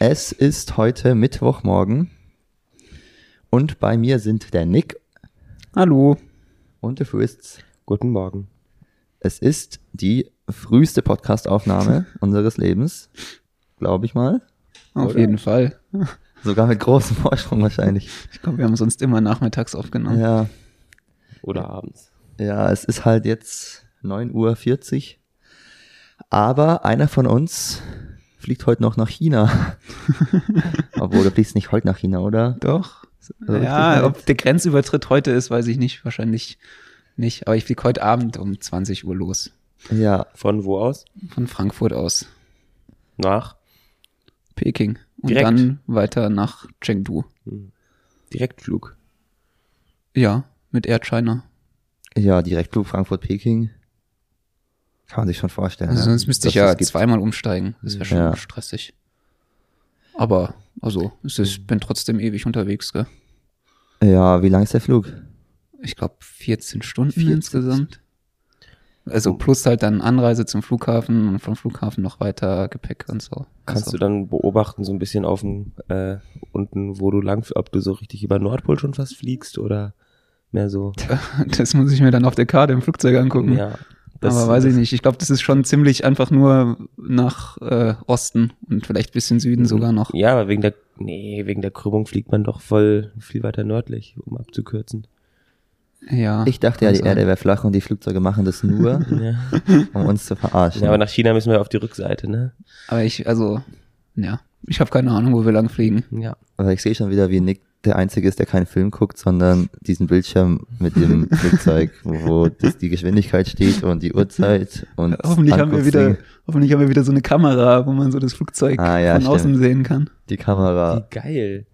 Es ist heute Mittwochmorgen und bei mir sind der Nick Hallo. und der Fürst. Guten Morgen. Es ist die früheste Podcastaufnahme unseres Lebens, glaube ich mal. Auf Oder? jeden Fall. Sogar mit großem Vorsprung wahrscheinlich. Ich glaube, wir haben sonst immer nachmittags aufgenommen. Ja, Oder abends. ja, es ist halt jetzt 9.40 Uhr. Aber einer von uns fliegt heute noch nach China. Obwohl, du fliegst nicht heute nach China, oder? Doch. So ja, ob der Grenzübertritt heute ist, weiß ich nicht. Wahrscheinlich nicht. Aber ich fliege heute Abend um 20 Uhr los. Ja, Von wo aus? Von Frankfurt aus. Nach? Peking. Und Direkt? dann weiter nach Chengdu. Direktflug. Ja, mit Air China. ja, Direktflug Frankfurt-Peking. Kann man sich schon vorstellen. Also ne? sonst müsste ich ja zweimal umsteigen. Das wäre schon Ja. stressig. Aber, also, ist, bin trotzdem ewig unterwegs, gell? Ja, wie lang ist der Flug? ich glaube 14 Stunden 14. insgesamt. Also plus halt dann Anreise zum Flughafen und vom Flughafen noch weiter Gepäck und so. Kannst also, du dann beobachten, so ein bisschen auf dem, äh, unten, wo du lang, ob du so richtig über Nordpol schon fast fliegst oder mehr so. das muss ich mir dann auf der Karte im Flugzeug angucken. Ja. Das- Aber weiß ich nicht. Ich glaube, das ist schon ziemlich einfach nur nach äh, Osten und vielleicht bisschen Süden sogar noch. Ja, aber wegen der, nee, wegen der Krümmung fliegt man doch voll viel weiter nördlich, um abzukürzen. Ja. Ich dachte ja, die sein. Erde wäre flach und die Flugzeuge machen das nur, Ja. um uns zu verarschen. ja, aber nach China müssen wir auf die Rückseite, ne? Aber ich, also, ja. Ich habe keine Ahnung, wo wir lang fliegen. Ja. Aber ich sehe schon wieder, wie Nick der Einzige ist, der keinen Film guckt, sondern diesen Bildschirm mit dem Flugzeug, wo das, die Geschwindigkeit steht und die Uhrzeit und Hoffentlich haben wir wieder, hoffentlich haben wir wieder so eine Kamera, wo man so das Flugzeug Ah, ja, von stimmt. außen sehen kann. die Kamera. Wie geil.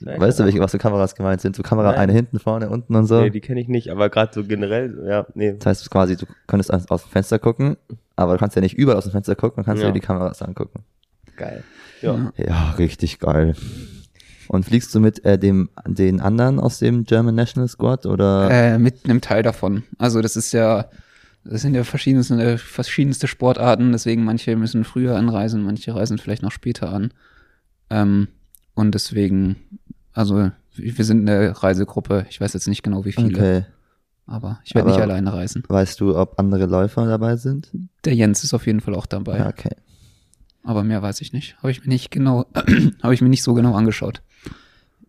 Weißt du, welche was für Kameras gemeint sind? So Kamera Nein. eine hinten, vorne, unten und so. Nee, die kenne ich nicht, aber gerade so generell, ja, nee. Das heißt quasi, du könntest aus, aus dem Fenster gucken, aber du kannst ja nicht überall aus dem Fenster gucken, du kannst ja, Ja. die Kameras angucken. Geil. Ja. Ja, richtig geil. Und fliegst du mit äh, dem den anderen aus dem German National Squad oder? Äh, mit einem Teil davon. Also das ist ja, das sind ja verschiedenste, äh, verschiedenste Sportarten, deswegen manche müssen früher anreisen, manche reisen vielleicht noch später an. Ähm, und deswegen, also wir sind eine Reisegruppe, ich weiß jetzt nicht genau wie viele, okay. aber ich werde nicht alleine reisen. Weißt du, ob andere Läufer dabei sind? Der Jens ist auf jeden Fall auch dabei, okay. aber mehr weiß ich nicht. Habe ich mir nicht genau, habe ich mir nicht so genau angeschaut.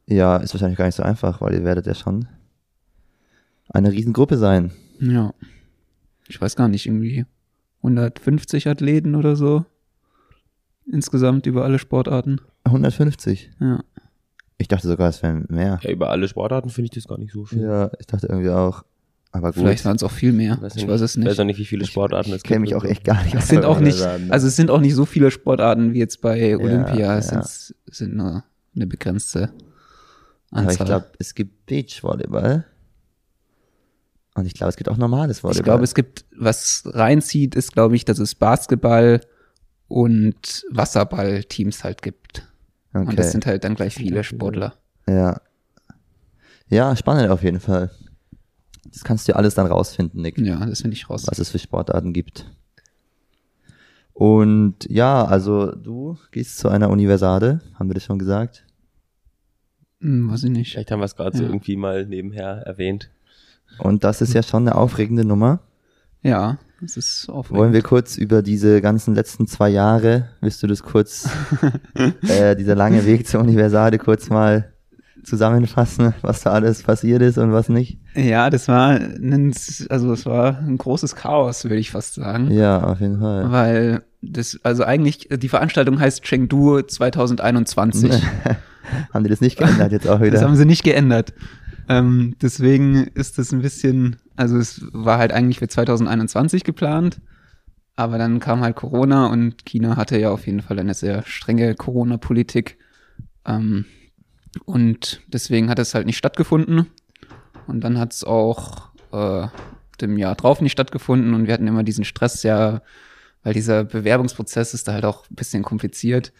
Ja, ist wahrscheinlich gar nicht so einfach, weil ihr werdet ja schon eine Riesengruppe sein. Ja. Ich weiß gar nicht, irgendwie 150 Athleten oder so. Insgesamt über alle Sportarten. 150. Ja. Ich dachte sogar, es wären mehr. Ja, über alle Sportarten finde ich das gar nicht so viel. Ja, ich dachte irgendwie auch. Aber gut. Vielleicht waren es auch viel mehr. Weiß ich ja weiß es Ich weiß nicht. auch nicht, wie viele Sportarten es ich kenne gibt mich auch echt gar nicht Es sind auch nicht, also es sind auch nicht so viele Sportarten wie jetzt bei Olympia. Es ja. sind, es sind nur eine begrenzte Aber ich Anzahl. glaube, es gibt Beachvolleyball. Und ich glaube, es gibt auch normales Volleyball. Ich glaube, es gibt, was reinzieht, ist, glaube ich, dass es Basketball und Wasserball-Teams halt gibt. okay. Und das sind halt dann gleich viele Sportler. Ja. Ja, spannend auf jeden Fall. Das kannst du alles dann rausfinden, Nick, Ja, das finde ich raus. was es für Sportarten gibt. Und ja, also du gehst zu einer Universade, haben wir das schon gesagt? Hm, weiß ich nicht. Vielleicht haben wir es gerade so Ja. irgendwie mal nebenher erwähnt. Und das ist ja schon eine aufregende Nummer. Ja, das ist aufregend. Wollen wir kurz über diese ganzen letzten zwei Jahre, willst du das kurz, äh, dieser lange Weg zur Universade kurz mal zusammenfassen, was da alles passiert ist und was nicht? Ja, das war ein, also es war ein großes Chaos, würde ich fast sagen. Ja, auf jeden Fall. Weil das, also eigentlich, die Veranstaltung heißt Chengdu 2021. haben die das nicht geändert jetzt auch Das wieder? haben sie nicht geändert. Ähm, deswegen ist das ein bisschen, also es war halt eigentlich für 2021 geplant, aber dann kam halt Corona und China hatte ja auf jeden Fall eine sehr strenge Corona-Politik. Ähm, und deswegen hat es halt nicht stattgefunden. Und dann hat es auch äh, dem Jahr drauf nicht stattgefunden und wir hatten immer diesen Stress ja, weil dieser Bewerbungsprozess ist da halt auch ein bisschen kompliziert.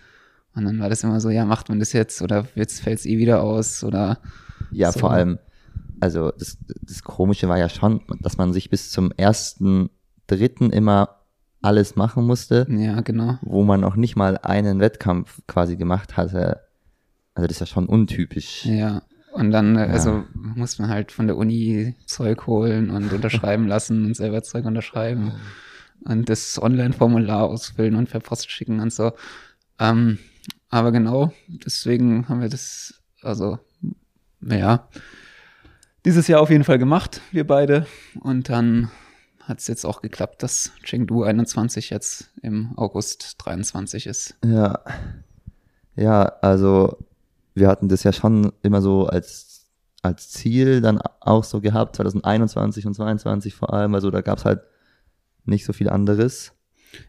Und dann war das immer so, ja, macht man das jetzt oder jetzt fällt es eh wieder aus oder Ja, So. vor allem, also das, das Komische war ja schon, dass man sich bis zum ersten Dritten immer alles machen musste, Ja, genau. wo man noch nicht mal einen Wettkampf quasi gemacht hatte. Also das ist ja schon untypisch. Ja. Und dann, äh, also muss man halt von der Uni Zeug holen und unterschreiben lassen und selber Zeug unterschreiben und das Online-Formular ausfüllen und per Post schicken und so. Ähm, aber genau, deswegen haben wir das, also, ja, dieses Jahr auf jeden Fall gemacht, wir beide. Und dann hat es jetzt auch geklappt, dass Chengdu 21 jetzt im August 23 ist. Ja. Ja, also wir hatten das ja schon immer so als, als Ziel dann auch so gehabt, 2021 und 2022 vor allem, also da gab's halt nicht so viel anderes.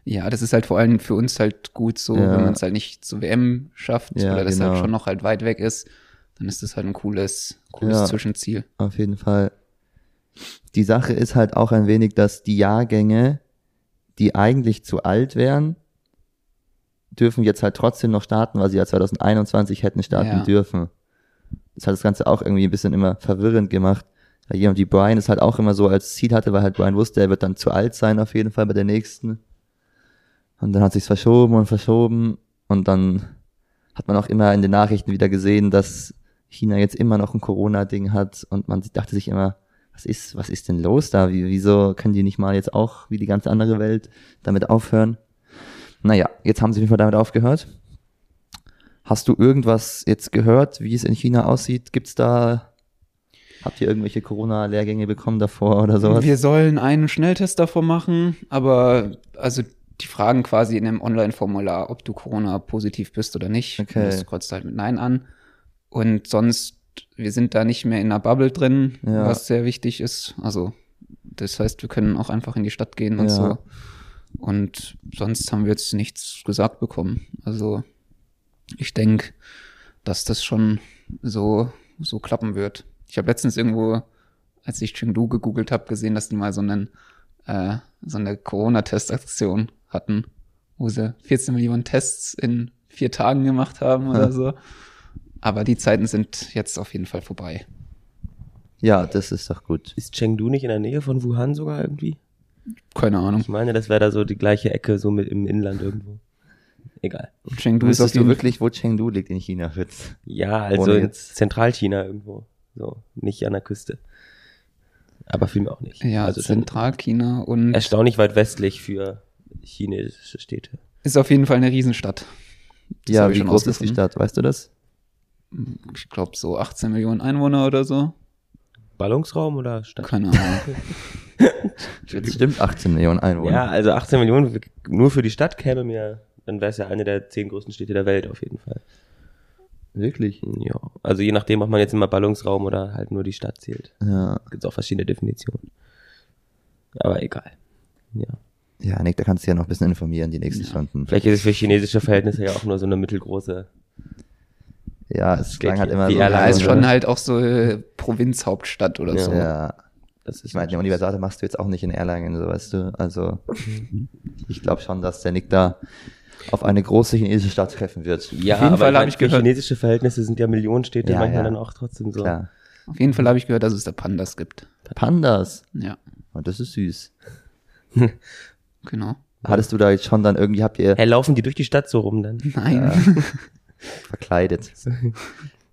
Ja, das ist halt vor allem für uns halt gut so, Ja. wenn man es halt nicht zur WM schafft Ja, oder das genau. halt schon noch halt weit weg ist, dann ist das halt ein cooles, cooles Ja. Zwischenziel. Auf jeden Fall. Die Sache ist halt auch ein wenig, dass die Jahrgänge, die eigentlich zu alt wären, dürfen jetzt halt trotzdem noch starten, weil sie ja 2021 hätten starten dürfen. Das hat das Ganze auch irgendwie ein bisschen immer verwirrend gemacht. Jemand wie Brian es halt auch immer so als Ziel hatte, weil halt Brian wusste, er wird dann zu alt sein auf jeden Fall bei der nächsten. Und dann hat sich's verschoben und verschoben und dann hat man auch immer in den Nachrichten wieder gesehen, dass China jetzt immer noch ein Corona-Ding hat und man dachte sich immer, was ist, was ist denn los da? Wie, wieso können die nicht mal jetzt auch wie die ganze andere Welt damit aufhören? Naja, jetzt haben sie auf jeden Fall damit aufgehört. Hast du irgendwas jetzt gehört, wie es in China aussieht? Gibt's da, habt ihr irgendwelche Corona-Lehrgänge bekommen davor oder sowas? Wir sollen einen Schnelltest davor machen, aber also die fragen quasi in einem Online-Formular, ob du Corona-positiv bist oder nicht. Okay. Und Das kreuzt halt mit Nein an. Und sonst, wir sind da nicht mehr in einer Bubble drin, Ja. was sehr wichtig ist. Also, das heißt, wir können auch einfach in die Stadt gehen und Ja. so. Und sonst haben wir jetzt nichts gesagt bekommen. Also, ich denke, dass das schon so, so klappen wird. Ich habe letztens irgendwo, als ich Chengdu gegoogelt habe, gesehen, dass die mal so einen, äh, so eine Corona-Testaktion hatten, wo sie 14 Millionen Tests in vier Tagen gemacht haben oder Ja. so. Aber die Zeiten sind jetzt auf jeden Fall vorbei. Ja, das ist doch gut. Ist Chengdu nicht in der Nähe von Wuhan sogar irgendwie? Keine Ahnung. Ich meine, das wäre da so die gleiche Ecke, so mit im Inland irgendwo. Egal. Chengdu ist du wirklich, wo Chengdu liegt in China, Fritz? Ja, also in jetzt- Zentralchina irgendwo. So, nicht an der Küste. Aber vielmehr auch nicht. Ja, also Zentralchina und erstaunlich weit westlich für chinesische Städte. ist auf jeden Fall eine Riesenstadt. Das ja, wie groß ist die. Stadt? Weißt du das? Ich glaube so 18 Millionen Einwohner oder so. Ballungsraum oder Stadt? Keine Ahnung. Stimmt, 18 Millionen Einwohner. Ja, also 18 Millionen nur für die Stadt käme mir, dann wäre es ja eine der zehn größten Städte der Welt auf jeden Fall. Wirklich? Ja, also je nachdem, ob man jetzt immer Ballungsraum oder halt nur die Stadt zählt. Ja. Gibt auch verschiedene Definitionen. Aber egal. Ja. Ja, Nick, da kannst du ja noch ein bisschen informieren, die nächsten Ja. Stunden. Vielleicht ist es für chinesische Verhältnisse ja auch nur so eine mittelgroße. Ja, es Geht klang halt immer Die so. Ja, ist schon halt auch so äh, Provinzhauptstadt oder Ja. so. Ja, Das ist ich meine, die Universate machst du jetzt auch nicht in Erlangen, so weißt du. Also, ich glaube schon, dass der Nick da auf eine große chinesische Stadt treffen wird. ja, Auf jeden aber Fall hab meine, ich gehört- chinesische Verhältnisse sind ja Millionenstädte Ja, manchmal ja. dann auch trotzdem so. Klar. Auf jeden Fall habe ich gehört, dass es da Pandas gibt. Pandas. Ja, Und das ist süß. genau. Hattest du da jetzt schon dann irgendwie, habt ihr Hä, laufen die durch die Stadt so rum dann? Nein. verkleidet?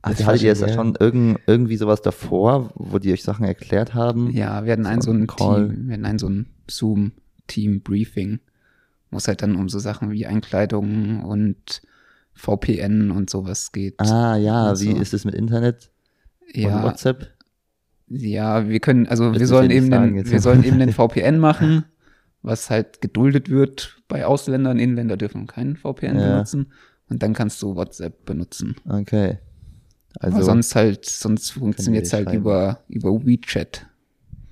Also hattet ihr jetzt war schon, irgend, irgendwie sowas davor, wo die euch Sachen erklärt haben? Ja, wir hatten ein so ein Call. Team, wir hatten ein so ein Zoom-Team-Briefing, wo es halt dann um so Sachen wie Einkleidung und VPN und sowas geht. Ah, ja, Und wie so. ist es mit Internet und ja, WhatsApp? ja, wir können, also Das wir sollen eben den, wir sollen eben den VPN machen, was halt geduldet wird bei Ausländern. Inländer dürfen keinen VPN Ja. benutzen. Und dann kannst du WhatsApp benutzen. Okay. Also, Aber sonst halt, sonst funktioniert es halt schreiben. über, über WeChat.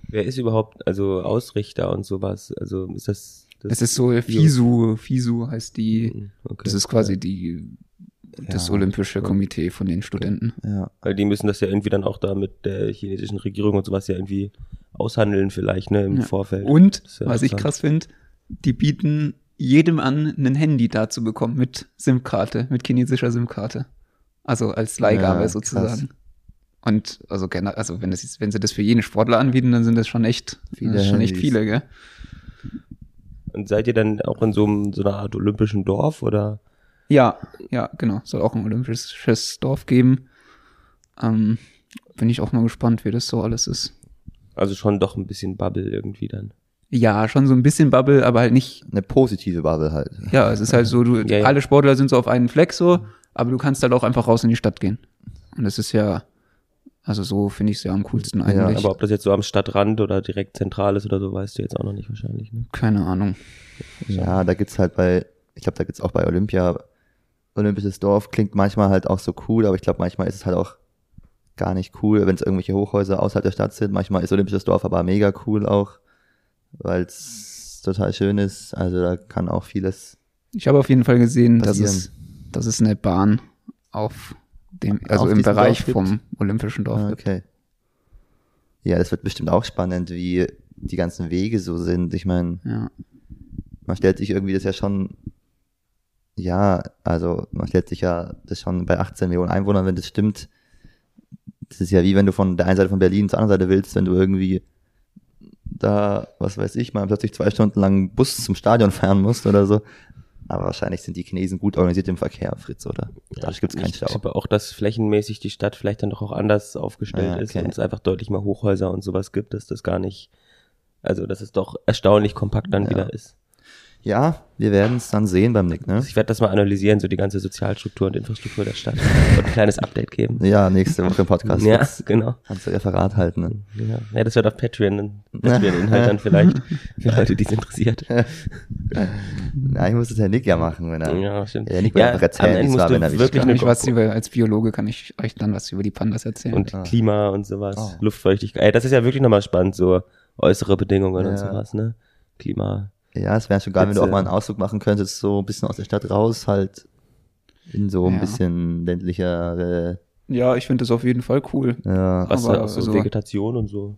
Wer ist überhaupt, also Ausrichter und sowas? Also ist das. Das Es ist so FISU, FISU heißt die, Okay. das ist quasi die, das Ja. Olympische Komitee von den Studenten. ja. Weil die müssen das ja irgendwie dann auch da mit der chinesischen Regierung und sowas ja irgendwie aushandeln, vielleicht, ne, im Ja. Vorfeld. Und, Das ja was ich krass finde, die bieten jedem an, ein Handy da zu bekommen mit SIM-Karte, mit chinesischer SIM-Karte. Also als Leihgabe Ja, sozusagen. Und also also wenn das wenn sie das für jeden Sportler anbieten, dann sind das schon echt, Viele das schon echt viele, gell? Und seid ihr dann auch in so, einem, so einer Art olympischen Dorf oder? Ja, ja, genau. Soll auch ein olympisches Dorf geben. Ähm, bin ich auch mal gespannt, wie das so alles ist. Also schon doch ein bisschen Bubble irgendwie dann. Ja, schon so ein bisschen Bubble, aber halt nicht. Eine positive Bubble halt. Ja, es ist halt so, du, Ja, ja. alle Sportler sind so auf einen Fleck so, aber du kannst halt auch einfach raus in die Stadt gehen. Und das ist ja, also so finde ich es ja am coolsten eigentlich. Aber ob das jetzt so am Stadtrand oder direkt zentral ist oder so, weißt du jetzt auch noch nicht wahrscheinlich. Ne? Keine Ahnung. Ja, da gibt's halt bei, ich glaube, da gibt's auch bei Olympia, Olympisches Dorf klingt manchmal halt auch so cool, aber ich glaube, manchmal ist es halt auch gar nicht cool, wenn es irgendwelche Hochhäuser außerhalb der Stadt sind. Manchmal ist Olympisches Dorf aber mega cool auch, weil es total schön ist. Also da kann auch vieles. Ich habe auf jeden Fall gesehen, dass es, dass es eine Bahn auf dem, also im Bereich gibt? vom Olympischen Dorf Ah, gibt. okay. Ja, das wird bestimmt auch spannend, wie die ganzen Wege so sind. Ich meine, Ja. man stellt sich irgendwie das ja schon, ja, also man stellt sich ja das schon bei 18 Millionen Einwohnern, wenn das stimmt, das ist ja wie wenn du von der einen Seite von Berlin zur anderen Seite willst, wenn du irgendwie da, was weiß ich, mal plötzlich zwei Stunden lang Bus zum Stadion fahren musst oder so. Aber wahrscheinlich sind die Chinesen gut organisiert im Verkehr, Fritz, oder? Dadurch gibt's keinen ich Stau. glaube auch, dass flächenmäßig die Stadt vielleicht dann doch auch anders aufgestellt Ah, ist okay. und es einfach deutlich mehr Hochhäuser und sowas gibt, dass das gar nicht, also dass es doch erstaunlich kompakt dann Ja. wieder ist. Ja, wir werden es dann sehen beim Nick, ne? Ich werde das mal analysieren, so die ganze Sozialstruktur und Infrastruktur der Stadt und ein kleines Update geben. Ja, nächste Woche im Podcast. Ja, genau. Kannst du Referat halten, ne? Ja, ja das wird auf Patreon, ein Patreon-Inhalt dann vielleicht für Leute, die es interessiert. Na, ich muss das Herr Nick ja machen, wenn er. Ja, stimmt. Ja, Nick erzählen, am Ende musst war, du wenn er wirklich Kann ich was über, als Biologe kann ich euch dann was über die Pandas erzählen. und Ah. Klima und sowas, Oh. Luftfeuchtigkeit. Ey, das ist ja wirklich nochmal spannend, so äußere Bedingungen Ja. und sowas, ne? Klima. Ja, es wäre schon geil, wenn du auch Jetzt, mal einen äh, Ausflug machen könntest, so ein bisschen aus der Stadt raus, halt in so ein Ja. bisschen ländlichere, ja, ich finde das auf jeden Fall cool. ja, Was Aber so also- Vegetation und so.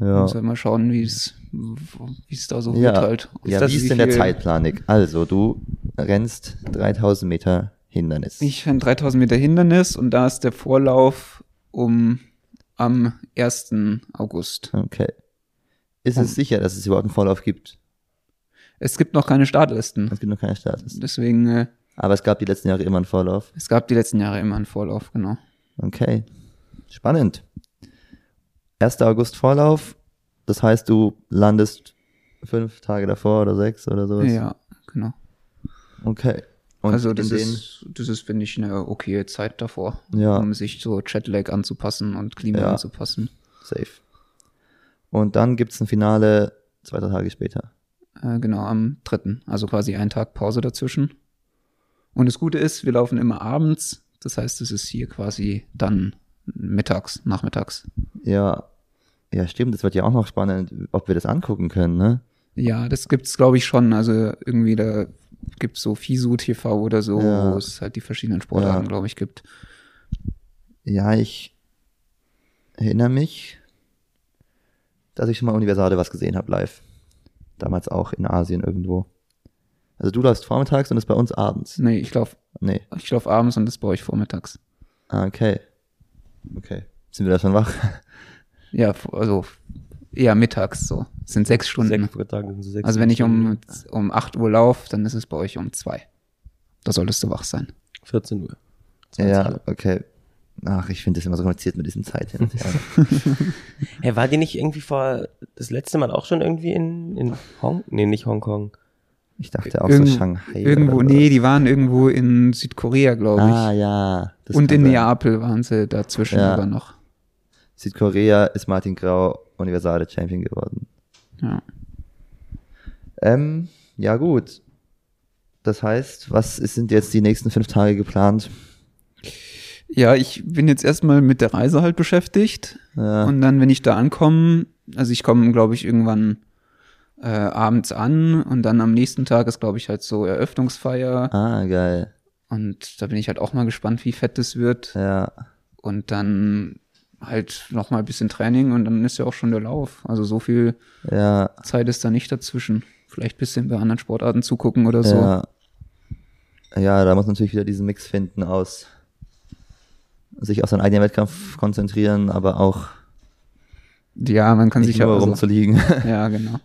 ja. Muss halt mal schauen, wie es, wie es da so Ja, wird halt. ja das- wie ist denn der viel- Zeitplan, Nick? Also, du rennst 3000 Meter Hindernis. Ich ein 3000 Meter Hindernis und da ist der Vorlauf um am 1. August. Okay. Ist es sicher, dass es überhaupt einen Vorlauf gibt? Es gibt noch keine Startlisten. Es gibt noch keine Status. Deswegen, äh, Aber es gab die letzten Jahre immer einen Vorlauf. es gab die letzten Jahre immer einen Vorlauf, genau. Okay. Spannend. 1. August Vorlauf. Das heißt, du landest fünf Tage davor oder sechs oder sowas. Ja, genau. Okay. Und also das ist, das ist, finde ich, eine okaye Zeit davor, Ja. um sich so Jetlag anzupassen und Klima Ja. anzupassen. safe. Und dann gibt's ein Finale zwei, drei Tage später. Äh, genau, am dritten. Also quasi einen Tag Pause dazwischen. Und das Gute ist, wir laufen immer abends. Das heißt, es ist hier quasi dann mittags, nachmittags. Ja. Ja, stimmt. Das wird ja auch noch spannend, ob wir das angucken können, ne? Ja, das gibt's glaube ich schon. Also irgendwie da gibt's so FISU TV oder so, Ja. wo es halt die verschiedenen Sportarten, Ja. glaube ich, gibt. Ja, ich erinnere mich, dass ich schon mal Universale was gesehen habe live. Damals auch in Asien irgendwo. Also du läufst vormittags und das bei uns abends. Nee, ich laufe Nee. ich lauf abends und das bei euch vormittags. Ah, okay. Okay. Sind wir da schon wach? Ja, also eher mittags so. Es sind sechs Stunden. Sechs, das so sechs also wenn ich um, um 8 Uhr laufe, dann ist es bei euch um zwei. Da solltest du wach sein. 14 Uhr. 20 ja, Uhr. okay. Ach, ich finde das immer so kompliziert mit diesen Zeit hin und her. Hey, war die nicht irgendwie vor, das letzte Mal auch schon irgendwie in, in Hong, nee, nicht Hongkong. Ich dachte auch Irgend- so Shanghai. Irgendwo, oder nee, die waren irgendwo in Südkorea, glaube ich. Ah, ja. das und in sein. Neapel waren sie dazwischen Ja. aber noch. Südkorea ist Martin Grau Universale Champion geworden. Ja. Ähm, ja gut. Das heißt, was sind jetzt die nächsten fünf Tage geplant? Ja, ich bin jetzt erstmal mit der Reise halt beschäftigt. Ja. Und dann, wenn ich da ankomme, also ich komme, glaube ich, irgendwann äh, abends an und dann am nächsten Tag ist, glaube ich, halt so Eröffnungsfeier. ah, geil. Und da bin ich halt auch mal gespannt, wie fett das wird. Ja. Und dann halt noch mal ein bisschen Training und dann ist ja auch schon der Lauf. Also so viel Ja. Zeit ist da nicht dazwischen. Vielleicht ein bisschen bei anderen Sportarten zugucken oder so. Ja. Ja, da muss man natürlich wieder diesen Mix finden aus sich auf seinen eigenen Wettkampf konzentrieren, aber auch, Ja, man kann nicht sich ja nur also, rumzuliegen. Ja, genau.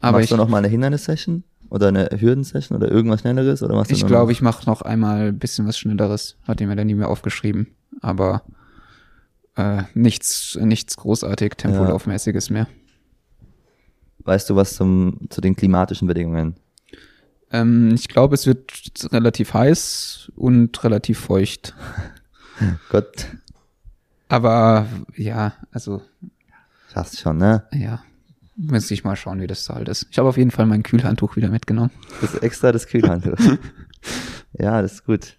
Aber machst ich, du noch mal eine Hindernissession oder eine Hürdensession oder irgendwas schnelleres oder machst du ich glaube, ich mache noch einmal ein bisschen was Schnelleres. Hat mir dann nie mehr aufgeschrieben. Aber äh, nichts, nichts großartig Tempolaufmäßiges mehr. weißt du was zum zu den klimatischen Bedingungen? Ähm, ich glaube, es wird relativ heiß und relativ feucht. Gott, Aber ja, also fast schon, ne? ja, müsste ich mal schauen, wie das da halt ist. Ich habe auf jeden Fall mein Kühlhandtuch wieder mitgenommen. Das ist extra das Kühlhandtuch. ja, das ist gut.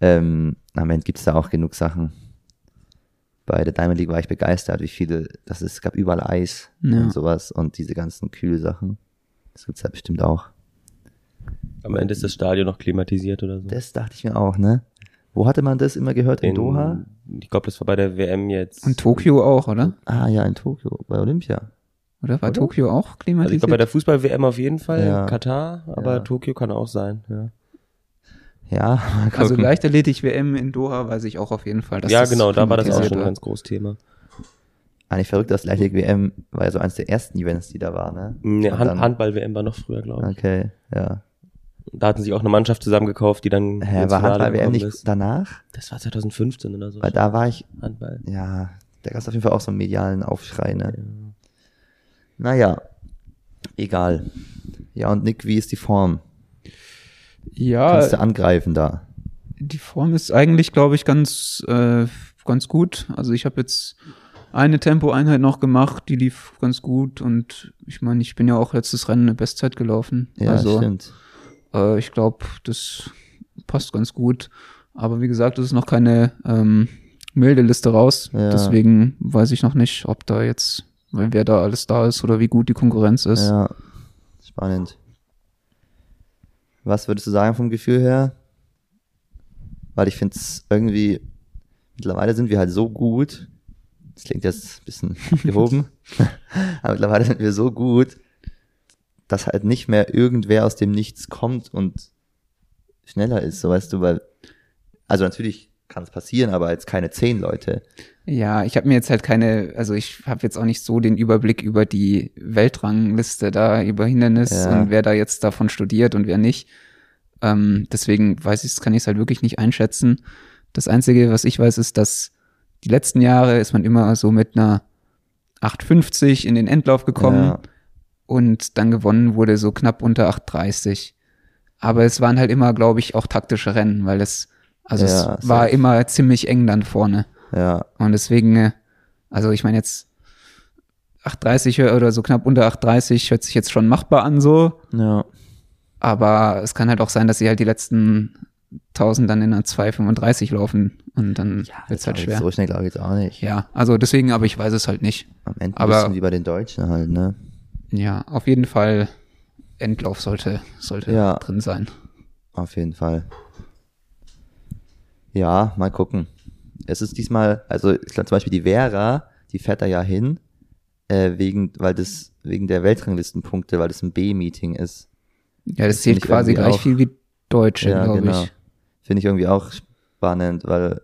Ähm, am Ende gibt's da auch genug Sachen. Bei der Diamond League war ich begeistert, wie viele, das ist, es gab überall Eis Ja. und sowas und diese ganzen Kühlsachen. Das gibt's da bestimmt auch. Am Ende ist das Stadion noch klimatisiert oder so. Das dachte ich mir auch, ne? Wo hatte man das immer gehört? In, Doha? Ich glaube, das war bei der WM jetzt. Und Tokio auch, oder? Ah ja, in Tokio, bei Olympia. Oder war Oder? Tokio auch Also ich klimatisiert? glaube, bei der Fußball-WM auf jeden Fall, Ja. Katar, aber Ja. Tokio kann auch sein. Ja, Ja, mal also. Leichtathletik-WM in Doha weiß ich auch auf jeden Fall. Dass ja das genau, da war das auch klimatisiert schon ein ganz großes Thema. Eigentlich verrückt, dass Leichtathletik WM war ja so eins der ersten Events, die da war, ne? Ne, Und Hand, Handball-WM war noch früher, glaube ich. Okay, ja. Da hatten sie auch eine Mannschaft zusammengekauft, die dann Hä, ins war Handball WM nicht ist. danach? Das war 2015 oder so. Weil da war ich, Handball. ja, da gab es auf jeden Fall auch so einen medialen Aufschrei, ne? Naja, egal. Ja, und Nick, wie ist die Form? Ja, Kannst du angreifen da? die Form ist eigentlich, glaube ich, ganz, äh, ganz gut. Also ich habe jetzt eine Tempoeinheit noch gemacht, die lief ganz gut und ich meine, ich bin ja auch letztes Rennen eine Bestzeit gelaufen. Ja, also stimmt. Äh, ich glaube, das passt ganz gut. Aber wie gesagt, es ist noch keine ähm, milde Liste raus. Ja. Deswegen weiß ich noch nicht, ob da jetzt, wer da alles da ist oder wie gut die Konkurrenz ist. Ja, spannend. Was würdest du sagen vom Gefühl her? Weil ich finde es irgendwie, mittlerweile sind wir halt so gut, das klingt jetzt ein bisschen abgehoben, aber mittlerweile sind wir so gut, dass halt nicht mehr irgendwer aus dem Nichts kommt und schneller ist, so weißt du, weil, also natürlich kann es passieren, aber jetzt keine zehn Leute. Ja, ich habe mir jetzt halt keine, also ich habe jetzt auch nicht so den Überblick über die Weltrangliste da, über Hindernis Ja. und wer da jetzt davon studiert und wer nicht. Ähm, deswegen weiß ich, kann ich es halt wirklich nicht einschätzen. Das Einzige, was ich weiß, ist, dass die letzten Jahre ist man immer so mit einer 8,50 in den Endlauf gekommen Ja. Und dann gewonnen wurde so knapp unter 8,30. Aber es waren halt immer, glaube ich, auch taktische Rennen, weil es, also Ja, es war immer ziemlich eng dann vorne. Ja, Und deswegen, äh, also ich meine jetzt 8,30 hör- oder so knapp unter 8,30 hört sich jetzt schon machbar an so. ja, Aber es kann halt auch sein, dass sie halt die letzten 1000 dann in einer 2,35 laufen und dann wird's halt aber schwer. So schnell glaube ich jetzt auch nicht. Ja, also deswegen, aber ich weiß es halt nicht. Am Ende Aber- aber, bisschen wie bei den Deutschen halt, ne? Ja, auf jeden Fall Endlauf sollte, sollte Ja. drin sein. Auf jeden Fall. Ja, mal gucken. Es ist diesmal, also ich glaube zum Beispiel die Vera, die fährt da ja hin, äh, wegen, weil das, wegen der Weltranglistenpunkte, weil das ein B-Meeting ist. Ja, das Das zählt quasi gleich auch- viel wie Deutsche, ja, glaube genau. ich. Finde ich irgendwie auch spannend, weil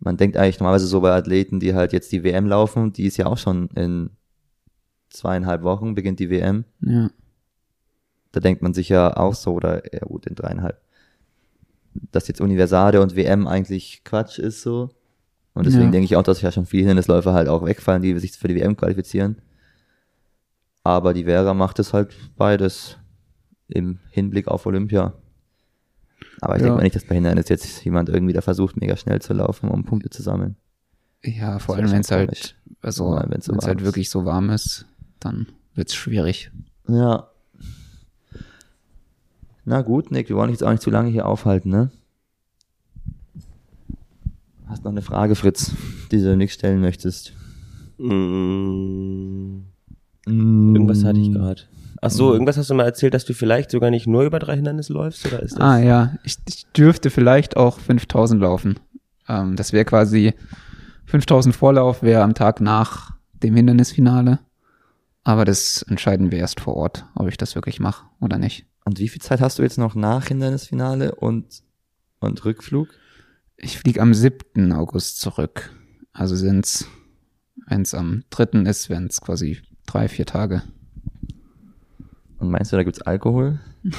man denkt eigentlich normalerweise so bei Athleten, die halt jetzt die WM laufen, die ist ja auch schon in zweieinhalb Wochen, beginnt die WM. Ja. da denkt man sich ja auch so, oder ja gut, in dreieinhalb, dass jetzt Universade und WM eigentlich Quatsch ist so. Und deswegen Ja. denke ich auch, dass ja schon viele Hindernisläufer halt auch wegfallen, die sich für die WM qualifizieren. Aber die Vera macht es halt beides im Hinblick auf Olympia. Aber ich Ja. denke mal nicht, dass bei Hindernis jetzt jemand irgendwie da versucht, mega schnell zu laufen, um Punkte zu sammeln. Ja, vor Das allem wär wenn es halt, also Vor wenn allem, es halt wirklich so warm ist, dann wird's schwierig. Ja. Na gut, Nick, wir wollen dich jetzt auch nicht zu lange hier aufhalten, ne? Hast noch eine Frage, Fritz, die du Nick stellen möchtest? Mm, irgendwas hatte ich gerade. Ach so, irgendwas hast du mal erzählt, dass du vielleicht sogar nicht nur über drei Hindernisse läufst, oder ist das? Ah ja, ich, ich dürfte vielleicht auch 5000 laufen. Ähm, das wäre quasi 5000 Vorlauf wäre am Tag nach dem Hindernisfinale. Aber das entscheiden wir erst vor Ort, ob ich das wirklich mache oder nicht. Und wie viel Zeit hast du jetzt noch nach Hindernisfinale und, und Rückflug? Ich fliege am 7. August zurück. Also sind's, wenn es am 3. ist, wären es quasi drei, vier Tage. Und meinst du, da gibt's Alkohol?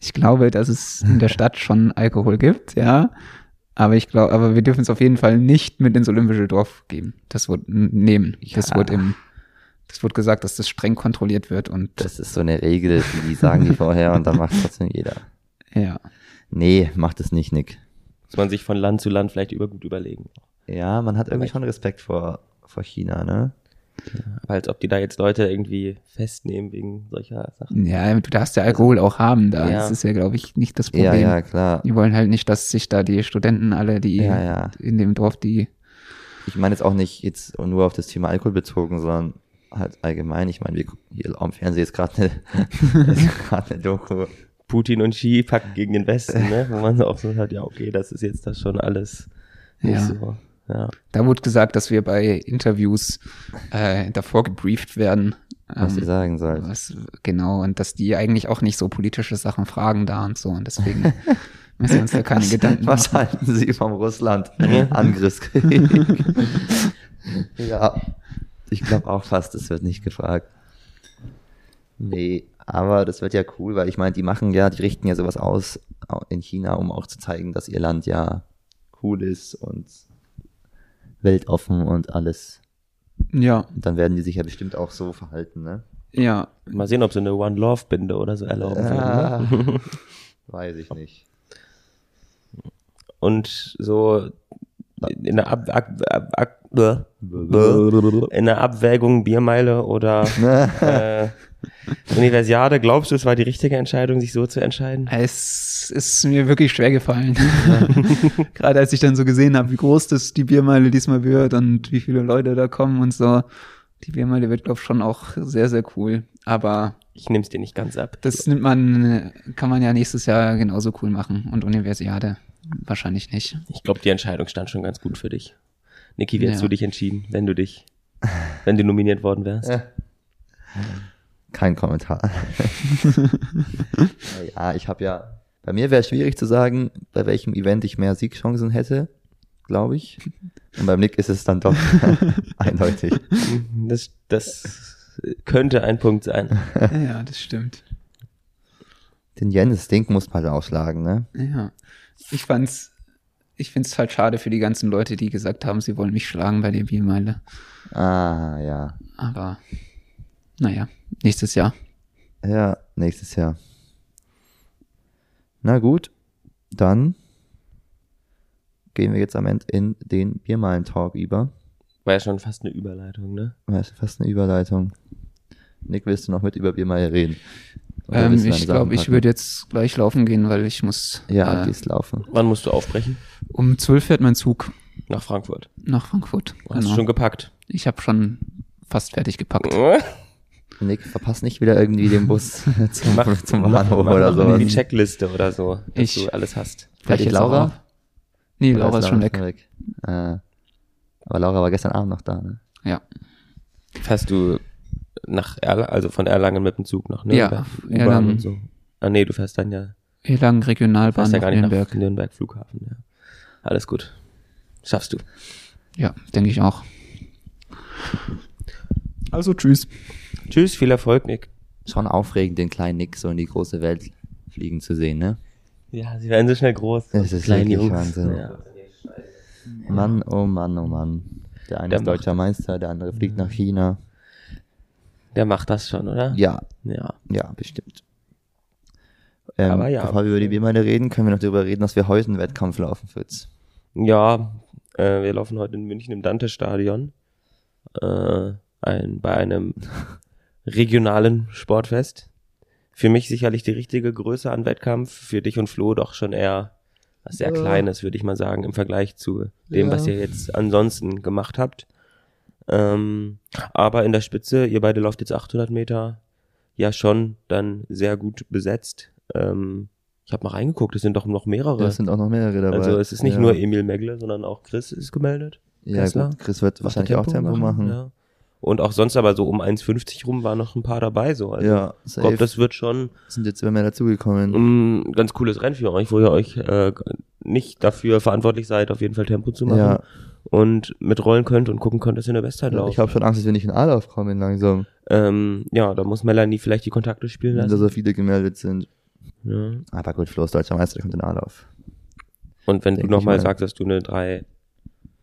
Ich glaube, dass es in der Stadt schon Alkohol gibt, ja. Aber ich glaube, aber wir dürfen es auf jeden Fall nicht mit ins Olympische Dorf geben. Das wird nehmen. Das Ja. wird im, das wird gesagt, dass das streng kontrolliert wird und Das ist so eine Regel, die sagen die vorher und dann macht trotzdem jeder. ja. Nee, macht es nicht, Nick. Muss man sich von Land zu Land vielleicht über gut überlegen. Ja, man hat irgendwie schon Respekt vor, vor China, ne? Aber als ob die da jetzt Leute irgendwie festnehmen wegen solcher Sachen. Ja, du darfst ja Alkohol auch haben da. Ja. Das ist ja, glaube ich, nicht das Problem. Ja, ja, klar. Die wollen halt nicht, dass sich da die Studenten alle, die Ja, ja. in dem Dorf, die Ich meine jetzt auch nicht jetzt nur auf das Thema Alkohol bezogen, sondern halt allgemein. Ich meine, wir gucken hier am Fernsehen ist gerade eine, Doku. Putin und Xi packen gegen den Westen, ne? Wo man so auch so hat, ja, okay, das ist jetzt das schon alles nicht Ja. so. Ja. Da wurde gesagt, dass wir bei Interviews äh, davor gebrieft werden. Was ähm, ihr sagen sollt. was, genau, und dass die eigentlich auch nicht so politische Sachen fragen da und so. Und deswegen müssen wir uns da keine Gedanken Was machen. halten Sie vom Russland-Angriffskrieg? ja, ich glaube auch fast, das wird nicht gefragt. Nee, aber das wird ja cool, weil ich meine, die machen ja, die richten ja sowas aus au- in China, um auch zu zeigen, dass ihr Land ja cool ist und weltoffen und alles. Ja, Und dann werden die sich ja bestimmt auch so verhalten, ne? ja. Mal sehen, ob sie eine One Love Binde oder so erlauben. Ah, Ne? weiß ich nicht. Und so in der, Ab Ab Ab Ab in der Abwägung Biermeile oder äh, Universiade, glaubst du, es war die richtige Entscheidung, sich so zu entscheiden? Es ist mir wirklich schwer gefallen. Gerade als ich dann so gesehen habe, wie groß das die Biermeile diesmal wird und wie viele Leute da kommen und so. Die Biermeile wird, glaube ich, schon auch sehr, sehr cool. Aber Ich nehm's dir nicht ganz ab. das nimmt man, kann man ja nächstes Jahr genauso cool machen. Und Universiade wahrscheinlich nicht. Ich glaube, die Entscheidung stand schon ganz gut für dich. Niki, wie hättest Ja. du dich entschieden, wenn du dich, wenn du nominiert worden wärst? Kein Kommentar. ja, ich habe ja. Bei mir wäre es schwierig zu sagen, bei welchem Event ich mehr Siegchancen hätte, glaube ich. Und beim Nick ist es dann doch eindeutig. Das, das könnte ein Punkt sein. Ja, das stimmt. Den Jens Ding muss man halt ausschlagen, ne? Ja. Ich fand's, ich find's halt schade für die ganzen Leute, die gesagt haben, sie wollen mich schlagen bei der Biermeile. Ah, ja. Aber, naja, nächstes Jahr. Ja, nächstes Jahr. Na gut, dann gehen wir jetzt am Ende in den Biermalen-Talk über. War ja schon fast eine Überleitung, ne? Das ist fast eine Überleitung. Nick, willst du noch mit über Biermeile reden? Ähm, ich glaube, ich würde jetzt gleich laufen gehen, weil ich muss. Ja, äh, gehst laufen. Wann musst du aufbrechen? um zwölf fährt mein Zug Nach Frankfurt. nach Frankfurt. Hast Genau. du schon gepackt? Ich habe schon fast fertig gepackt. Nick, verpasst nicht wieder irgendwie den Bus zum, zum Bahnhof mach oder so. Die Checkliste oder so, dass Ich- du alles hast. Vielleicht auch Laura? Nee, Oder Laura ist schon weg. Äh, aber Laura war gestern Abend noch da, ne? Ja. Fährst du nach Erlangen, also von Erlangen mit dem Zug nach Nürnberg? Ja, Erlangen. und so. Ah nee, du fährst dann ja, Erlangen Regionalbahn fährst ja gar nicht Nürnberg. nach Nürnberg Flughafen, ja. Alles gut. Schaffst du. Ja, denke ich auch. Also tschüss. Tschüss, viel Erfolg, Nick. Schon aufregend, den kleinen Nick so in die große Welt fliegen zu sehen, ne? Ja, sie werden so schnell groß. Das ist Kleine wirklich Jungs. Wahnsinn. Ja. Mann, oh Mann, oh Mann. Der eine Der ist deutscher Meister, der andere fliegt nach China. Der macht das schon, oder? Ja, Ja. ja, bestimmt. Ähm, Aber ja. Bevor wir über die Biermeile reden, können wir noch darüber reden, dass wir heute einen Wettkampf laufen, Fritz. Ja, äh, wir laufen heute in München im Dante-Stadion. Äh, ein, bei einem regionalen Sportfest. Für mich sicherlich die richtige Größe an Wettkampf. Für dich und Flo doch schon eher was sehr Ja. Kleines, würde ich mal sagen, im Vergleich zu dem, Ja. was ihr jetzt ansonsten gemacht habt. Ähm, aber in der Spitze, ihr beide lauft jetzt 800 Meter, ja schon dann sehr gut besetzt. Ähm, ich habe mal reingeguckt, es sind doch noch mehrere. Ja, es sind auch noch mehrere dabei. Also es ist nicht ja. nur Emil Megle, sondern auch Chris ist gemeldet. Ja, Kessler. gut, Chris wird wahrscheinlich auch Tempo machen. Ja. Und auch sonst aber so um 1,50 rum waren noch ein paar dabei so. Also Ja, ich glaube, das wird schon sind jetzt immer mehr dazugekommen. ein ganz cooles Rennen für euch, wo ihr euch äh, nicht dafür verantwortlich seid, auf jeden Fall Tempo zu machen. Ja. Und mitrollen könnt und gucken könnt, dass ihr eine Bestzeit lauft. Ich habe schon Angst, dass wir nicht in A-Lauf kommen langsam, ähm, ja, da muss Melanie vielleicht die Kontakte spielen lassen. so viele gemeldet sind. Ja. Aber gut, Flo ist deutscher Meister, der kommt in A-Lauf. Und wenn Denk du nochmal mal. sagst, dass du eine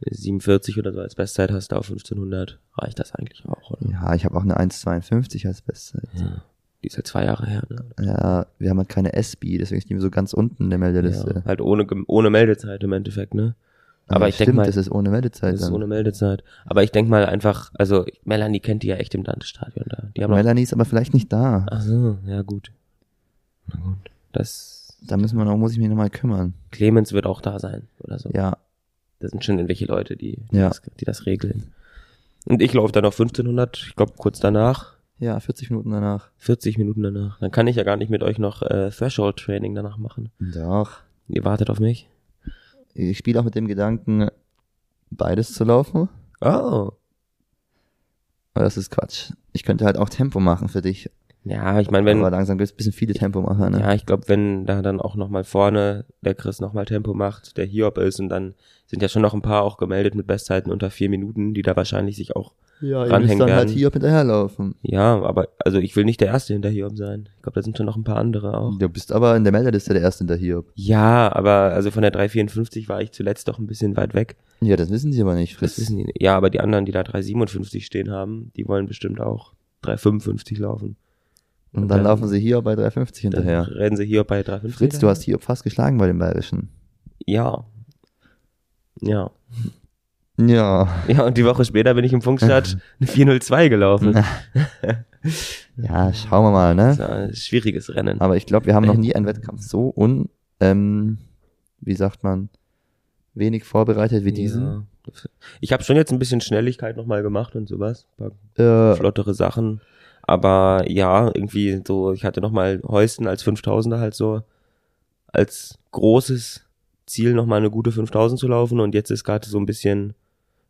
3,47 oder so als Bestzeit hast, da auf 1500, reicht das eigentlich auch, oder? Ja, ich habe auch eine 1,52 als Bestzeit. Ja. Die ist halt zwei Jahre her, ne? Ja, wir haben halt keine SB, deswegen ist die so ganz unten in der Meldeliste. Ja, halt ohne, ohne Meldezeit im Endeffekt, ne? Aber Ja, ich denk stimmt, mal- das ist ohne Meldezeit Das ist dann. ohne Meldezeit. Aber ich denk mal einfach, also Melanie kennt die ja echt im Dante-Stadion da. Die haben auch, Melanie ist aber vielleicht nicht da. ach so, ja gut. Na gut. Das, Da müssen wir noch, muss ich mich nochmal kümmern. Clemens wird auch da sein, oder so. Ja, Das sind schon irgendwelche Leute, die, die, Ja. das, die das regeln. Und ich laufe dann auf 1500, ich glaube kurz danach, ja, 40 Minuten danach. 40 Minuten danach. Dann kann ich ja gar nicht mit euch noch äh, Threshold-Training danach machen. Doch. Ihr wartet auf mich. Ich spiele auch mit dem Gedanken, beides zu laufen. Oh. Aber das ist Quatsch. Ich könnte halt auch Tempo machen für dich. Ja, ich meine, wenn, aber langsam gibt's ein bisschen viele Tempomacher, ne? Ja, ich glaube, wenn da dann auch nochmal vorne der Chris nochmal Tempo macht, der Hiob ist und dann sind ja schon noch ein paar auch gemeldet mit Bestzeiten unter vier Minuten, die da wahrscheinlich sich auch, ja ihr ranhängen müsst dann halt werden. hier hinterherlaufen. ja, aber also ich will nicht der Erste hinter Hiob sein. Ich glaube, da sind schon noch ein paar andere auch. Du bist aber in der Meldeliste der Erste hinter hier. Ja, aber also von der 354 war ich zuletzt doch ein bisschen weit weg. Ja, das wissen sie aber nicht, Das Fritz. wissen die nicht. Ja, aber die anderen, die da 357 stehen haben, die wollen bestimmt auch 355 laufen. Und dann laufen sie hier bei 350 dann hinterher. rennen sie hier bei 350. Fritz, du hast hier fast geschlagen bei den Bayerischen. Ja. Ja. Ja. Ja, und die Woche später bin ich im Funkstadt eine 402 gelaufen. Ja, schauen wir mal, Das ne? war ein schwieriges Rennen. Aber ich glaube, wir haben noch nie einen Wettkampf so un, ähm, wie sagt man, wenig vorbereitet wie diesen. Ja. Ich habe schon jetzt ein bisschen Schnelligkeit nochmal gemacht und sowas. Äh, flottere Sachen. Aber ja, irgendwie so, ich hatte nochmal Heusten als 5000er halt so als großes Ziel nochmal eine gute 5000 zu laufen und jetzt ist gerade so ein bisschen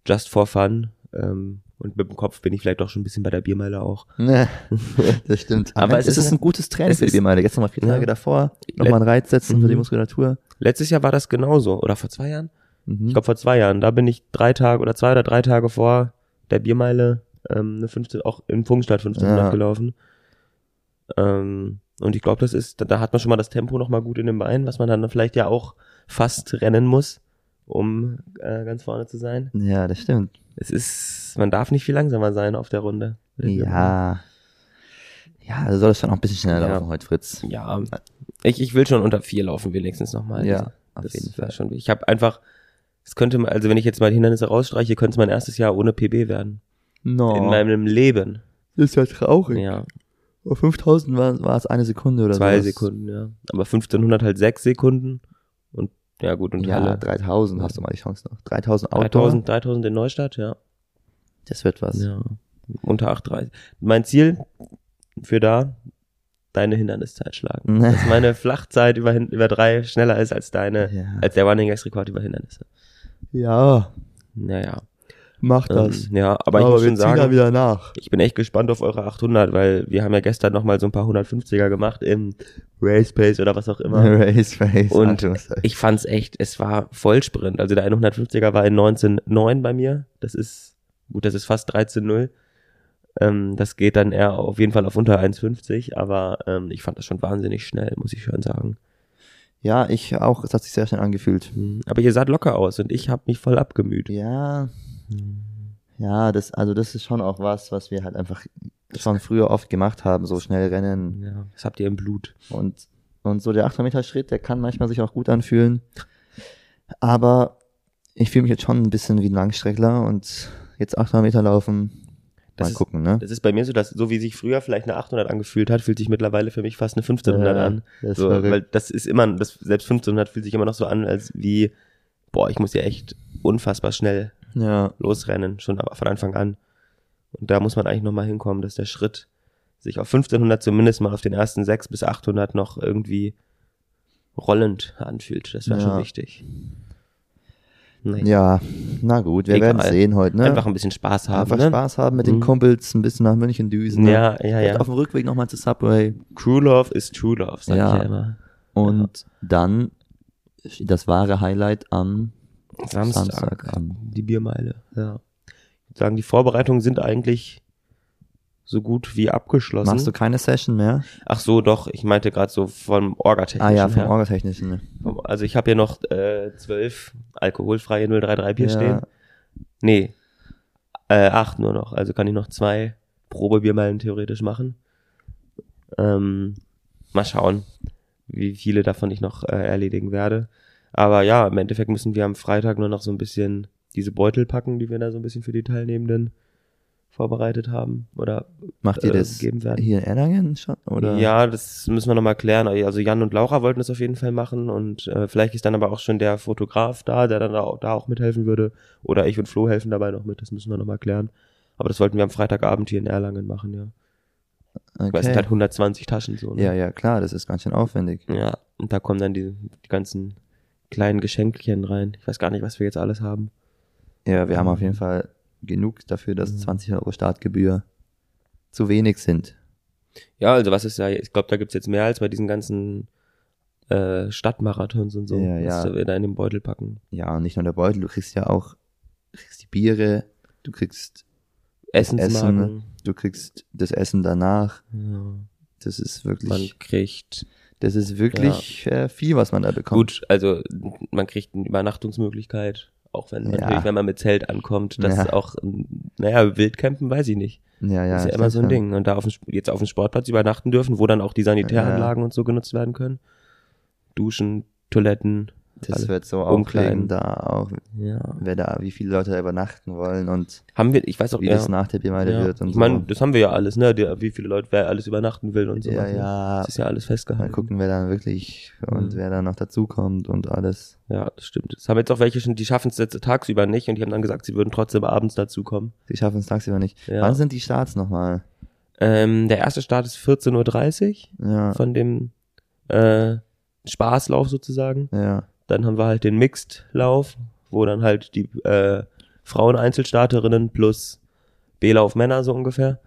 just for fun. Ähm, und mit dem Kopf bin ich vielleicht auch schon ein bisschen bei der Biermeile auch. ne, das stimmt. Aber es ist ist ein- gutes Training für die Biermeile. Jetzt nochmal vier Ja. Tage davor, nochmal einen Reiz setzen für die Mhm. Muskulatur. Letztes Jahr war das genauso. Oder vor zwei Jahren? Mhm. Ich glaube vor zwei Jahren. Da bin ich drei Tage oder zwei oder drei Tage vor der Biermeile ähm, eine 15, auch in Funkstadt 1500 Ja. gelaufen. Ähm, und ich glaube, das ist, da, da hat man schon mal das Tempo noch mal gut in den Beinen, was man dann vielleicht ja auch fast rennen muss, um äh, ganz vorne zu sein. ja, das stimmt. Es ist, man darf nicht viel langsamer sein auf der Runde. Ja. Ja, du solltest schon auch ein bisschen schneller Ja. laufen heute, Fritz. Ja. Ich, ich will schon unter vier laufen wenigstens noch mal. Ja, auf das jeden Fall. Schon, ich habe einfach, es könnte, also wenn ich jetzt mal die Hindernisse rausstreiche, könnte es mein erstes Jahr ohne PB werden. No. In meinem Leben. das ist ja traurig. Ja, Auf 5000 war, war es eine Sekunde oder zwei sowas. Sekunden, ja. Aber 1500 halt sechs Sekunden. Und ja gut, und Ja, Halle. 3000 hast du mal die Chance noch. 3000 Outdoor. 3000, 3000 in Neustadt, ja. Das wird was. Ja. Unter 8,30. Mein Ziel für da, deine Hinderniszeit schlagen. Dass meine Flachzeit über, über drei schneller ist als deine, Ja. als der Running Gags Rekord über Hindernisse. Ja, Naja. Mach Ähm, das. ja, aber, ich muss schon sagen, wieder nach. ich bin echt gespannt auf eure 800, weil wir haben ja gestern noch mal so ein paar 150er gemacht im Race Pace oder was auch immer. Race, race. Und Anführungszeichen. ich fand's echt, es war Vollsprint. Also der 150er war in 19,9 bei mir. Das ist, gut, das ist fast 13,0. Ähm, das geht dann eher auf jeden Fall auf unter 1,50, aber ähm, ich fand das schon wahnsinnig schnell, muss ich schon sagen. ja, ich auch. Es hat sich sehr schnell angefühlt. Hm, Aber ihr saht locker aus und ich habe mich voll abgemüht. Ja. Ja, das, also das ist schon auch was, was wir halt einfach schon früher oft gemacht haben, so schnell rennen. Ja, das habt ihr im Blut. Und, und so der 800 Meter Schritt, der kann manchmal sich auch gut anfühlen. Aber ich fühle mich jetzt schon ein bisschen wie ein Langstreckler und jetzt 800 Meter laufen. Das mal ist- gucken, ne? Das ist bei mir so, dass so wie sich früher vielleicht eine 800 angefühlt hat, fühlt sich mittlerweile für mich fast eine 1500 Ja, an. das So, weil das ist immer, das, selbst 1500 fühlt sich immer noch so an, als wie, boah, ich muss ja echt unfassbar schnell Ja, losrennen, schon aber von Anfang an. Und da muss man eigentlich nochmal hinkommen, dass der Schritt sich auf 1500 zumindest mal auf den ersten 6 bis 800 noch irgendwie rollend anfühlt. Das wäre Ja. schon wichtig. Nein. ja, na gut, wir Egal. werden sehen heute, ne? Einfach ein bisschen Spaß haben. Einfach ne? Spaß haben mit den Mhm. Kumpels, ein bisschen nach München düsen. ne? Ja, ja, ja. Auf dem Rückweg nochmal zu Subway. True Love ist True Love, sag Ja. ich ja immer. Und dann das wahre Highlight am Samstag, Samstag an. die Biermeile. Ja. Ich würde sagen, die Vorbereitungen sind eigentlich so gut wie abgeschlossen. Machst du keine Session mehr? Ach so, doch. Ich meinte gerade so vom Orgatechnischen Ah ja, vom her. Orgatechnischen. ne? Also ich habe hier noch äh, zwölf alkoholfreie 033 Bier Ja. stehen. Nee, äh, acht nur noch. Also kann ich noch zwei Probebiermeilen theoretisch machen. Ähm, mal schauen, wie viele davon ich noch äh, erledigen werde. Aber ja, im Endeffekt müssen wir am Freitag nur noch so ein bisschen diese Beutel packen, die wir da so ein bisschen für die Teilnehmenden vorbereitet haben. Oder Macht ihr äh, das gegeben werden. hier in Erlangen schon? Oder? Ja, das müssen wir nochmal klären. Also Jan und Laura wollten das auf jeden Fall machen und äh, vielleicht ist dann aber auch schon der Fotograf da, der dann da auch, da auch mithelfen würde. Oder ich und Flo helfen dabei noch mit, das müssen wir nochmal klären. Aber das wollten wir am Freitagabend hier in Erlangen machen, ja. Weil es sind Okay. halt 120 Taschen so. Ne? Ja, ja, klar, das ist ganz schön aufwendig. Ja, und da kommen dann die, die ganzen kleinen Geschenkchen rein. Ich weiß gar nicht, was wir jetzt alles haben. Ja, wir haben auf jeden Fall genug dafür, dass Mhm. 20 Euro Startgebühr zu wenig sind. Ja, also was ist da, ich glaube, da gibt's jetzt mehr als bei diesen ganzen äh, Stadtmarathons und so, Ja, was ja. wir da in den Beutel packen. Ja, und nicht nur der Beutel, du kriegst ja auch, du kriegst die Biere, du kriegst, Essensmarken. du kriegst das Essen danach. Ja. Das ist Man wirklich, kriegt, das ist wirklich äh, viel, was man da bekommt. gut, also man kriegt eine Übernachtungsmöglichkeit, auch wenn Ja. natürlich, wenn man mit Zelt ankommt, das Ja. ist auch, ähm, naja, Wildcampen weiß ich nicht. Ja, ja. das ist ja immer so ein. Ding. Und da auf dem, jetzt auf dem Sportplatz übernachten dürfen, wo dann auch die Sanitäranlagen und so genutzt werden können. Duschen, Toiletten. Das alle. wird so Umkleiden. aufkleiden, da auch, Ja. wer da, wie viele Leute da übernachten wollen und Haben wir, ich weiß auch, wie ja, das nach der Biermeile ja. wird und Ich meine, so. das haben wir ja alles, ne? Der, wie viele Leute, wer alles übernachten will und so. Ja, ja. Das ist ja alles Mal festgehalten. gucken, wer dann wirklich und Mhm. wer da noch dazukommt und alles. Ja, das stimmt. Es haben jetzt auch welche schon, die schaffen es jetzt tagsüber nicht und die haben dann gesagt, sie würden trotzdem abends dazukommen. Die schaffen es tagsüber nicht. Ja. Wann sind die Starts nochmal? Ähm, der erste Start ist 14.30 Uhr Ja, von dem äh, Spaßlauf sozusagen. ja. Dann haben wir halt den Mixed-Lauf, wo dann halt die äh, Frauen-Einzelstarterinnen plus B-Lauf Männer so ungefähr.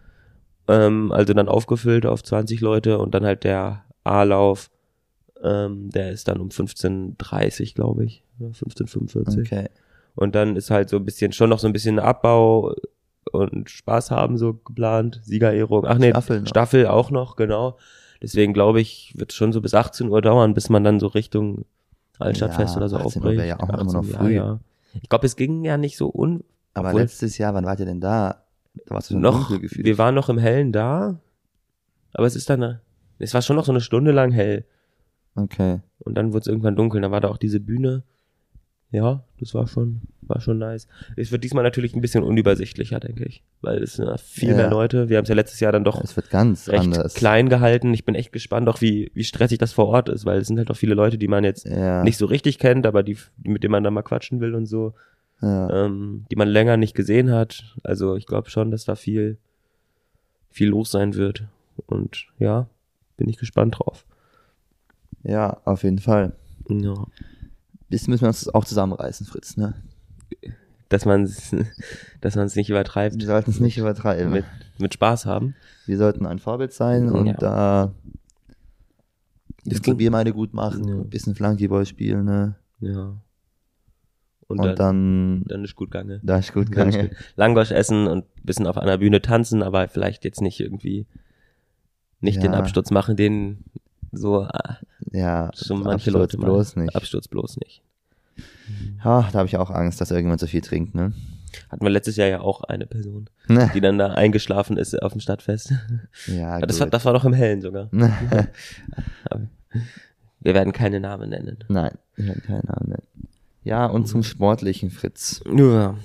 Ähm, also dann aufgefüllt auf 20 Leute und dann halt der A-Lauf, ähm, der ist dann um 15.30 glaube ich. Oder 15.45 Okay. Und dann ist halt so ein bisschen, schon noch so ein bisschen Abbau und Spaß haben so geplant. Siegerehrung. Ach nee, Staffel. Staffel auch noch, genau. Deswegen glaube ich, wird schon so bis 18 Uhr dauern, bis man dann so Richtung Altstadtfest Ja, oder so 18 Uhr aufbricht. ja auch immer noch 18, früh. Ja. Ich glaube, es ging ja nicht so un... Aber Obwohl- letztes Jahr, wann wart ihr denn da? Da warst du schon noch, wir waren noch im Hellen da, aber es ist dann, eine- es war schon noch so eine Stunde lang hell. Okay. Und dann wurde es irgendwann dunkel. Dann war da auch diese Bühne. Ja, das war schon, war schon nice. Es wird diesmal natürlich ein bisschen unübersichtlicher, denke ich. Weil es sind ja viel Ja. mehr Leute. Wir haben es ja letztes Jahr dann doch Es wird ganz recht anders. klein gehalten. Ich bin echt gespannt, auch wie, wie stressig das vor Ort ist, weil es sind halt auch viele Leute, die man jetzt Ja. nicht so richtig kennt, aber die, mit denen man dann mal quatschen will und so, ja. ähm, die man länger nicht gesehen hat. Also ich glaube schon, dass da viel, viel los sein wird. Und ja, bin ich gespannt drauf. ja, auf jeden Fall. Ja. Bis müssen wir uns auch zusammenreißen, Fritz, ne? Dass man es dass man's nicht übertreibt. Wir sollten es nicht übertreiben. mit, mit Spaß haben. Wir sollten ein Vorbild sein und Ja. da Das ging- Biermeile gut machen, Ja. ein bisschen Flunkyball spielen, ne? Ja. Und, Und, dann, dann, dann ist gut gange. da ist gut Dann ist gut. Langosch essen und ein bisschen auf einer Bühne tanzen, aber vielleicht jetzt nicht irgendwie nicht den Ja. Absturz machen, den so ah, Ja, so manche Absturz Leute machen. bloß nicht. Absturz bloß nicht. Ja, da habe ich auch Angst, dass irgendjemand so viel trinkt, ne? Hatten wir letztes Jahr ja auch eine Person, Ne? die dann da eingeschlafen ist auf dem Stadtfest. Ja, das, war, gut. das war doch im Hellen sogar. Aber wir werden keine Namen nennen. Nein, ich habe keinen Namen. nennen. Ja, und zum Sportlichen, Fritz. Ja.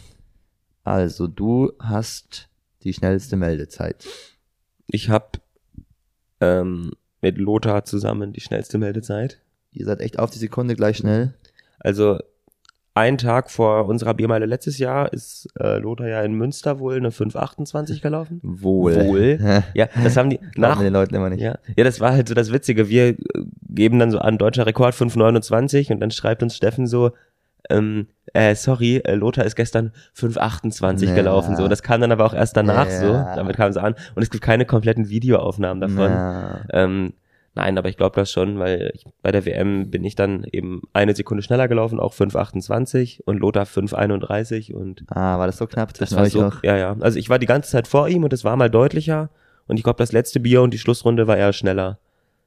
Also, du hast die schnellste Meldezeit. Ich habe ähm, mit Lothar zusammen die schnellste Meldezeit. Ihr seid echt auf die Sekunde gleich schnell. Also ein Tag vor unserer Biermeile letztes Jahr ist äh, Lothar ja in Münster wohl eine 528 gelaufen. Wohl. Wohl. Ja, das haben die nach. den Leuten immer nicht. Ja, ja, das war halt so das Witzige. Wir äh, geben dann so an deutscher Rekord 529 und dann schreibt uns Steffen so, ähm, äh, sorry, äh, Lothar ist gestern 528 Ja. gelaufen. So, das kam dann aber auch erst danach Ja. so. Damit kam es an und es gibt keine kompletten Videoaufnahmen davon. Na, Ähm, Nein, aber ich glaube das schon, weil ich, bei der WM bin ich dann eben eine Sekunde schneller gelaufen, auch 5,28 und Lothar 5,31 und Ah, war das so knapp das zwischen war euch so, auch? ja, ja. Also ich war die ganze Zeit vor ihm und es war mal deutlicher und ich glaube das letzte Bier und die Schlussrunde war eher schneller.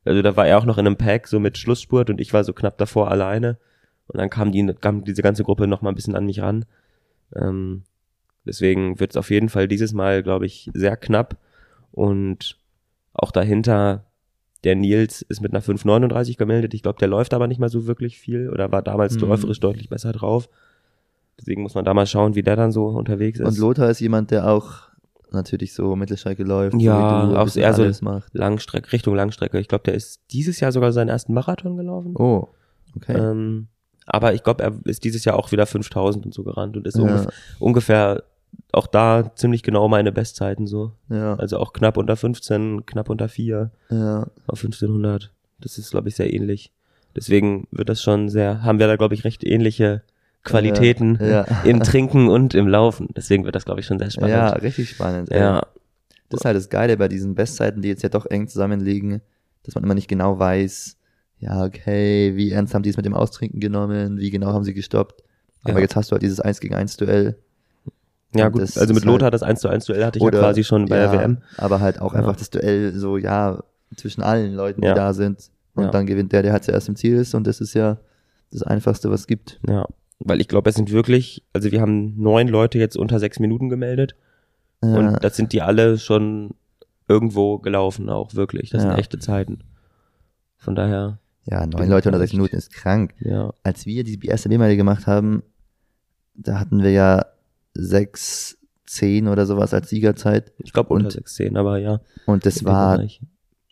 Also da war er auch noch in einem Pack, so mit Schlussspurt und ich war so knapp davor alleine und dann kam die, kam diese ganze Gruppe noch mal ein bisschen an mich ran. Ähm, deswegen wird es auf jeden Fall dieses Mal, glaube ich, sehr knapp und auch dahinter der Nils ist mit einer 5,39 gemeldet. Ich glaube, der läuft aber nicht mal so wirklich viel oder war damals Mhm. läuferisch deutlich besser drauf. Deswegen muss man da mal schauen, wie der dann so unterwegs ist. Und Lothar ist jemand, der auch natürlich so Mittelstrecke läuft, Ja, so auch eher so- macht. Langstrecke, Richtung Langstrecke. Ich glaube, der ist dieses Jahr sogar seinen ersten Marathon gelaufen. Oh, okay. Ähm, aber ich glaube, er ist dieses Jahr auch wieder 5000 und so gerannt und ist ja, ungefähr auch da ziemlich genau meine Bestzeiten so. ja, Also auch knapp unter 15, knapp unter 4 ja, auf 1500. Das ist, glaube ich, sehr ähnlich. Deswegen wird das schon sehr, haben wir da, glaube ich, recht ähnliche Qualitäten Ja, ja. im Trinken und im Laufen. Deswegen wird das, glaube ich, schon sehr spannend. ja, richtig spannend. ey. ja. Das ist halt das Geile bei diesen Bestzeiten, die jetzt ja doch eng zusammenliegen, dass man immer nicht genau weiß, ja, okay, wie ernst haben die es mit dem Austrinken genommen, wie genau haben sie gestoppt. Aber Ja. jetzt hast du halt dieses 1 gegen 1 Duell. Ja, gut, das also mit ist halt- Lothar das 1 zu 1 Duell hatte ich ja quasi schon bei ja, der WM. Aber halt auch Ja. einfach das Duell so, ja, zwischen allen Leuten, die da sind. Und dann gewinnt der, der halt zuerst im Ziel ist. Und das ist ja das Einfachste, was es gibt. Ja, weil ich glaube, es sind wirklich, also wir haben neun Leute jetzt unter sechs Minuten gemeldet und das sind die alle schon irgendwo gelaufen, auch wirklich. Das sind echte Zeiten. Von daher, ja neun Leute unter sechs Minuten ist krank. ja, Als wir die erste B-Meile gemacht haben, da hatten wir ja sechs, zehn oder sowas als Siegerzeit. ich glaube unter Und- sechs zehn, aber ja. Und das war,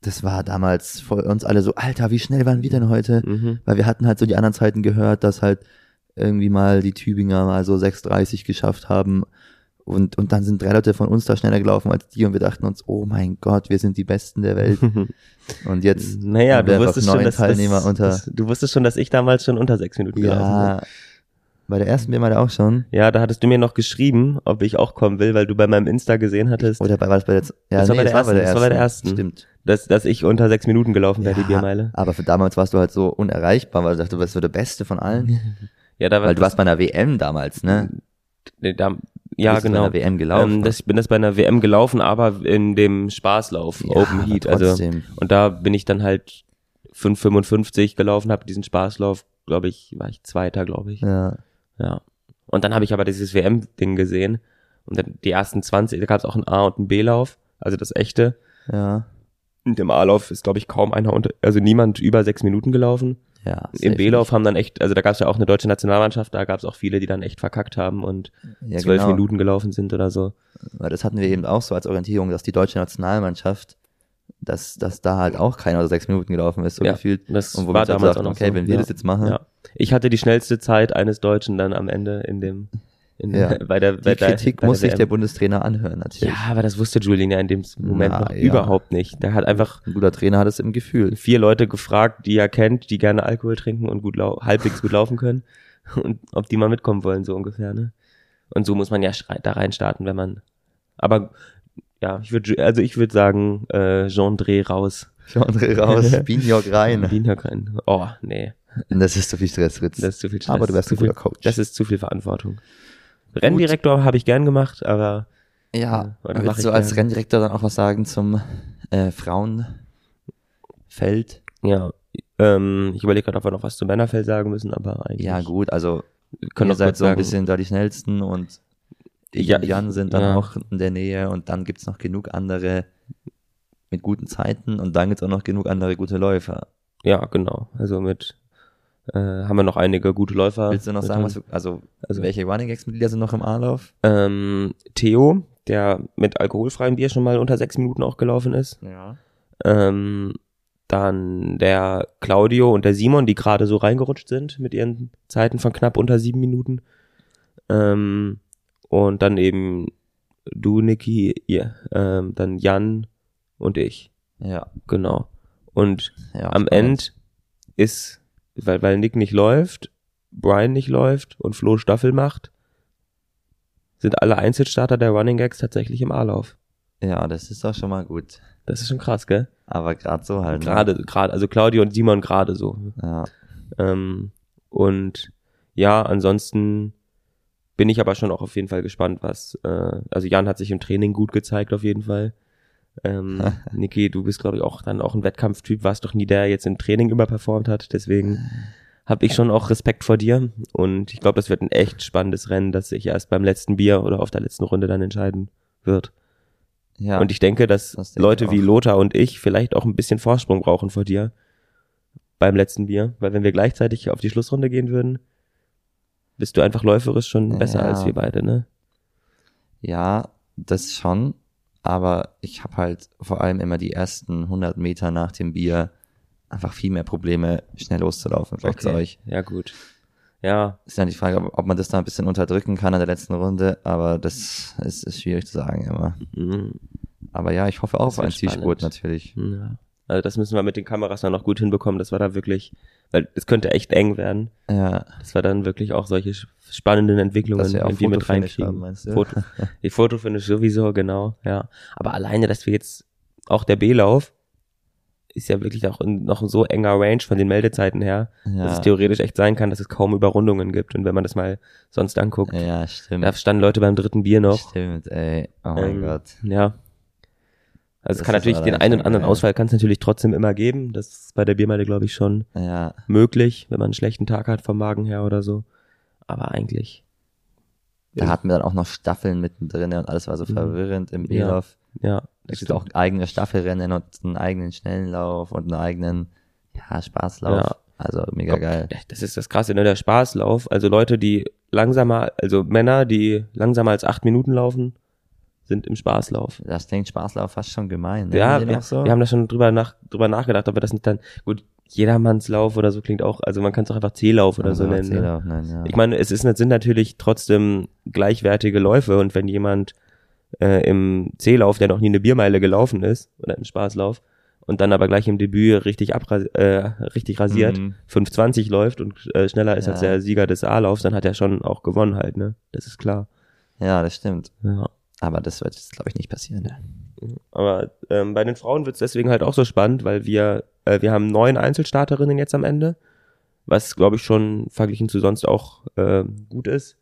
das war damals für uns alle so, Alter, wie schnell waren wir denn heute? Mhm. Weil wir hatten halt so die anderen Zeiten gehört, dass halt irgendwie mal die Tübinger mal so 6,30 geschafft haben. Und, und dann sind drei Leute von uns da schneller gelaufen als die und wir dachten uns, oh mein Gott, wir sind die Besten der Welt. Und jetzt naja, du wusstest neun schon, dass, Teilnehmer dass, unter, dass, du wusstest schon, dass ich damals schon unter sechs Minuten gelaufen bin. Ja, bei der ersten B-Meile auch schon. Ja, da hattest du mir noch geschrieben, ob ich auch kommen will, weil du bei meinem Insta gesehen hattest, Oder bei, war das bei der, ja, Das war nee, bei der das war bei der ersten, das war bei der ersten. Stimmt. dass, dass ich unter sechs Minuten gelaufen wäre, die Biermeile. aber für damals warst du halt so unerreichbar, weil du dachtest, du bist so der Beste von allen. Ja, da war Weil du warst bei einer WM damals, ne? Nee, da, ja, bist genau. Bei einer WM gelaufen. Ähm, das, ich bin das bei einer WM gelaufen, aber in dem Spaßlauf, Ja, Open Heat. Also, und da bin ich dann halt 5,55 gelaufen, habe diesen Spaßlauf, glaube ich, war ich Zweiter, glaube ich. ja. Ja. Und dann habe ich aber dieses WM-Ding gesehen. Und dann die ersten 20, da gab es auch einen A- und einen B-Lauf, also das echte. Ja. Und im A-Lauf ist, glaube ich, kaum einer unter, also niemand über sechs Minuten gelaufen. Ja. Im B-Lauf haben dann echt, also da gab es ja auch eine deutsche Nationalmannschaft, da gab es auch viele, die dann echt verkackt haben und. Ja, zwölf genau. Minuten gelaufen sind oder so. Weil das hatten wir eben auch so als Orientierung, dass die deutsche Nationalmannschaft, dass, dass da halt auch keiner oder sechs Minuten gelaufen ist, so Ja, gefühlt. Das Und wo war wir damals dachten, noch okay, so. wenn wir ja. das jetzt machen, Ja. Ich hatte die schnellste Zeit eines Deutschen dann am Ende in dem, in Ja. bei der, bei die der, Kritik bei muss sich der Bundestrainer anhören, natürlich. Ja, aber das wusste Julian ja in dem Moment Na, noch ja. überhaupt nicht. Der hat einfach Ein guter Trainer hat es im Gefühl. vier Leute gefragt, die er kennt, die gerne Alkohol trinken und gut halbwegs gut laufen können und ob die mal mitkommen wollen, so ungefähr, ne? Und so muss man ja da rein starten, wenn man, aber ja, ich würde, also ich würde sagen, äh, Jean Dreh raus. André raus, Binjok rein. Wiener rein. Oh, nee, Das ist zu viel Stress, Fritz. das ist zu viel Stress. Aber du wärst zu ein guter viel, Coach. Das ist zu viel Verantwortung. Renndirektor habe ich gern gemacht, aber ja, mach willst du als gern. Renndirektor dann auch was sagen zum äh, Frauenfeld? ja, ähm, ich überlege gerade, ob wir noch was zum Männerfeld sagen müssen, aber eigentlich Ja, gut, also können ihr seid so ein bisschen da die schnellsten und ich Ja, Jan sind dann ja. auch in der Nähe und dann gibt's noch genug andere mit guten Zeiten und dann gibt's auch noch genug andere gute Läufer. Ja, genau. Also mit äh, haben wir noch einige gute Läufer. Willst du noch sagen, was, also, Also- welche Running Gags Mitglieder sind noch im A-Lauf? ähm, Theo, der mit alkoholfreiem Bier schon mal unter sechs Minuten auch gelaufen ist. Ja. Ähm, dann der Claudio und der Simon, die gerade so reingerutscht sind mit ihren Zeiten von knapp unter sieben Minuten. Ähm, und dann eben du, Niki, ihr, ähm, dann Jan und ich. Ja. Genau. Und ja am. Ende ist, weil, weil Nick nicht läuft, Brian nicht läuft und Flo Staffel macht, sind alle Einzelstarter der Running Gags tatsächlich im A-Lauf. Ja, das ist doch schon mal gut. Das ist schon krass, gell? Aber gerade so halt. ne? Gerade, gerade, also Claudio und Simon gerade so. Ja. Ähm, und ja, ansonsten bin ich aber schon auch auf jeden Fall gespannt, was. Äh, also Jan hat sich im Training gut gezeigt, auf jeden Fall. Ähm, Niki, du bist, glaube ich, auch dann auch ein Wettkampftyp, warst doch nie der, der jetzt im Training überperformt hat. Deswegen habe ich schon auch Respekt vor dir. Und ich glaube, das wird ein echt spannendes Rennen, das sich erst beim letzten Bier oder auf der letzten Runde dann entscheiden wird. ja. Und ich denke, dass Das Leute wie. Lothar und ich vielleicht auch ein bisschen Vorsprung brauchen vor dir beim letzten Bier. Weil wenn wir gleichzeitig auf die Schlussrunde gehen würden, bist du einfach läuferisch schon besser Ja. als wir beide, ne? Ja, das schon. Aber ich habe halt vor allem immer die ersten 100 Meter nach dem Bier einfach viel mehr Probleme, schnell loszulaufen. Vielleicht zu euch. Ja, gut. Ja, Ist ja die Frage, ob, ob man das da ein bisschen unterdrücken kann in der letzten Runde. Aber das ist, ist schwierig zu sagen immer. mm, Aber ja, ich hoffe auch Das auf einen Zielspurt natürlich. ja. Also das müssen wir mit den Kameras dann noch gut hinbekommen, dass wir da wirklich, weil es könnte echt eng werden, Ja, dass wir dann wirklich auch solche spannenden Entwicklungen irgendwie mit reinkriegen. haben, meinst du? Foto, die Fotofinish sowieso, genau, ja. Aber alleine, dass wir jetzt, auch der B-Lauf ist ja wirklich auch in, noch ein so enger Range von den Meldezeiten her, ja. dass es theoretisch echt sein kann, dass es kaum Überrundungen gibt. Und wenn man das mal sonst anguckt, ja, stimmt. da standen Leute beim dritten Bier noch. Stimmt, ey. Oh mein Ähm, Gott. Ja. Also es kann natürlich den einen schon anderen. Ausfall kann es natürlich trotzdem immer geben. Das ist bei der Biermeile, glaube ich, schon Ja, möglich, wenn man einen schlechten Tag hat vom Magen her oder so. Aber eigentlich. da hatten wir dann auch noch Staffeln mittendrin und alles war so Mhm. verwirrend im Ja, B-Lauf. Ja. Es gibt auch eigene Staffelrennen und einen eigenen Schnellenlauf und einen eigenen ja, Spaßlauf. Ja. Also mega geil. Das ist das Krasse, ne? Der Spaßlauf. Also Leute, die langsamer, also Männer, die langsamer als acht Minuten laufen, sind im Spaßlauf. Das klingt Spaßlauf fast schon gemein. Ne? Ja, wir, so? wir haben da schon drüber, nach, drüber nachgedacht, ob wir das nicht dann, gut, Jedermannslauf oder so klingt auch, also man kann es auch einfach C-Lauf oder so Also, nennen. Ne? Nein, ja. Ich meine, es ist, sind natürlich trotzdem gleichwertige Läufe und wenn jemand äh, im C-Lauf, der noch nie eine Biermeile gelaufen ist, oder im Spaßlauf, und dann aber gleich im Debüt richtig abra äh, richtig rasiert, Mhm. 5,20 läuft und äh, schneller ist Ja. als der Sieger des A-Laufs, dann hat er schon auch gewonnen halt, ne? Das ist klar. ja, das stimmt. Ja. Aber das wird jetzt, glaube ich, nicht passieren. Ne? Aber ähm, bei den Frauen wird es deswegen halt auch so spannend, weil wir, äh, wir haben neun Einzelstarterinnen jetzt am Ende, was glaube ich schon verglichen zu sonst auch äh, gut ist.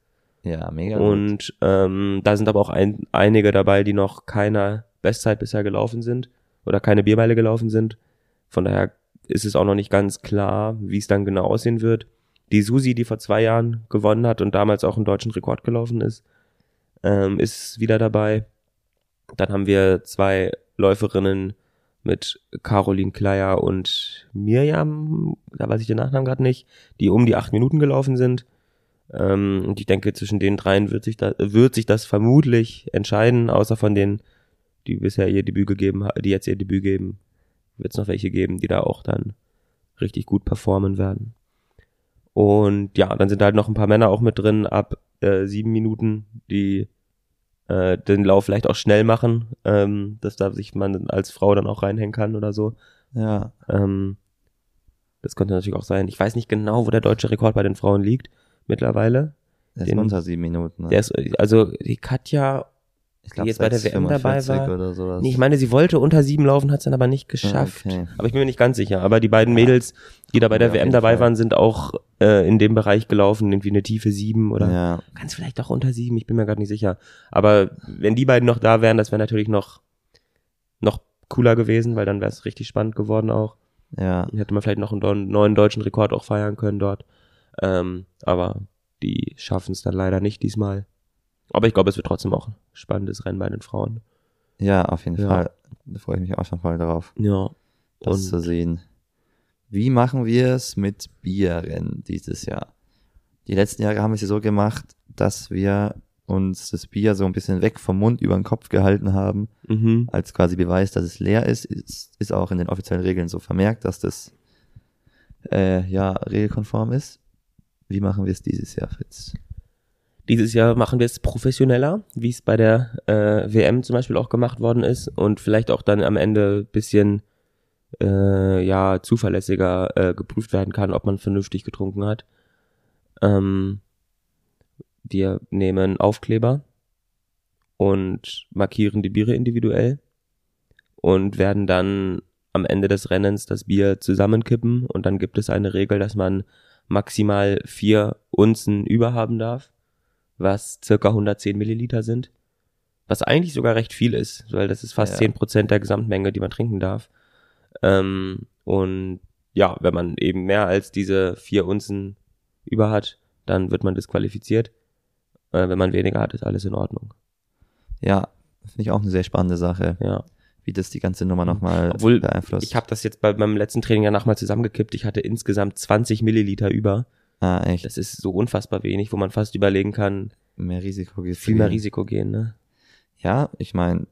Ja, mega gut. Und ähm, da sind aber auch ein, einige dabei, die noch keine Bestzeit bisher gelaufen sind oder keine Biermeile gelaufen sind. Von daher ist es auch noch nicht ganz klar, wie es dann genau aussehen wird. Die Susi, die vor zwei Jahren gewonnen hat und damals auch einen deutschen Rekord gelaufen ist, ähm, ist wieder dabei. Dann haben wir zwei Läuferinnen mit Caroline Kleier und Mirjam, da weiß ich den Nachnamen gerade nicht, die um die acht Minuten gelaufen sind. Ähm, und ich denke, zwischen den dreien wird sich, da, wird sich das vermutlich entscheiden, außer von denen, die bisher ihr Debüt gegeben die jetzt ihr Debüt geben, wird es noch welche geben, die da auch dann richtig gut performen werden. Und ja, dann sind halt noch ein paar Männer auch mit drin ab äh, sieben Minuten, die äh, den Lauf vielleicht auch schnell machen, ähm, dass da sich man als Frau dann auch reinhängen kann oder so. ja, Ähm, das könnte natürlich auch sein. Ich weiß nicht genau, wo der deutsche Rekord bei den Frauen liegt mittlerweile. das ist Den- unter sieben Minuten. Ne? Der ist, also die Katja, ich die jetzt bei der WM dabei war. Oder sowas. nee, ich meine, sie wollte unter sieben laufen, hat es dann aber nicht geschafft. okay. Aber ich bin mir nicht ganz sicher. Aber die beiden Mädels, die da bei der Ja, WM dabei Fall. waren, sind auch äh, in dem Bereich gelaufen, irgendwie eine tiefe sieben oder ja, ganz vielleicht auch unter sieben, ich bin mir gerade nicht sicher. Aber wenn die beiden noch da wären, das wäre natürlich noch, noch cooler gewesen, weil dann wäre es richtig spannend geworden auch. ja, Dann hätte man vielleicht noch einen neuen deutschen Rekord auch feiern können dort. Ähm, aber die schaffen es dann leider nicht diesmal. Aber ich glaube, es wird trotzdem auch ein spannendes Rennen bei den Frauen. ja, auf jeden Ja. Fall. Da freue ich mich auch schon voll drauf, Ja. das Und zu sehen. Wie machen wir es mit Bierrennen dieses Jahr? Die letzten Jahre haben wir es ja so gemacht, dass wir uns das Bier so ein bisschen weg vom Mund über den Kopf gehalten haben, mhm. als quasi Beweis, dass es leer ist. Ist, ist auch in den offiziellen Regeln so vermerkt, dass das äh, ja regelkonform ist. Wie machen wir es dieses Jahr, Fritz? Dieses Jahr machen wir es professioneller, wie es bei der äh, WM zum Beispiel auch gemacht worden ist und vielleicht auch dann am Ende bisschen äh, ja zuverlässiger äh, geprüft werden kann, ob man vernünftig getrunken hat. Ähm, wir nehmen Aufkleber und markieren die Biere individuell und werden dann am Ende des Rennens das Bier zusammenkippen und dann gibt es eine Regel, dass man maximal vier Unzen überhaben darf, was circa 110 Milliliter sind. Was eigentlich sogar recht viel ist, weil das ist fast Ja. zehn Prozent der Gesamtmenge, die man trinken darf. Ähm, und ja, wenn man eben mehr als diese vier Unzen über hat, dann wird man disqualifiziert. Äh, wenn man weniger hat, ist alles in Ordnung. Ja, finde ich auch eine sehr spannende Sache, Ja. wie das die ganze Nummer nochmal Obwohl, beeinflusst. Ich habe das jetzt bei meinem letzten Training ja nochmal zusammengekippt. Ich hatte insgesamt 20 Milliliter über. Ah, echt, Das ist so unfassbar wenig, wo man fast überlegen kann, mehr Risiko geht viel mehr Risiko gehen. Ne? Ja, ich meine,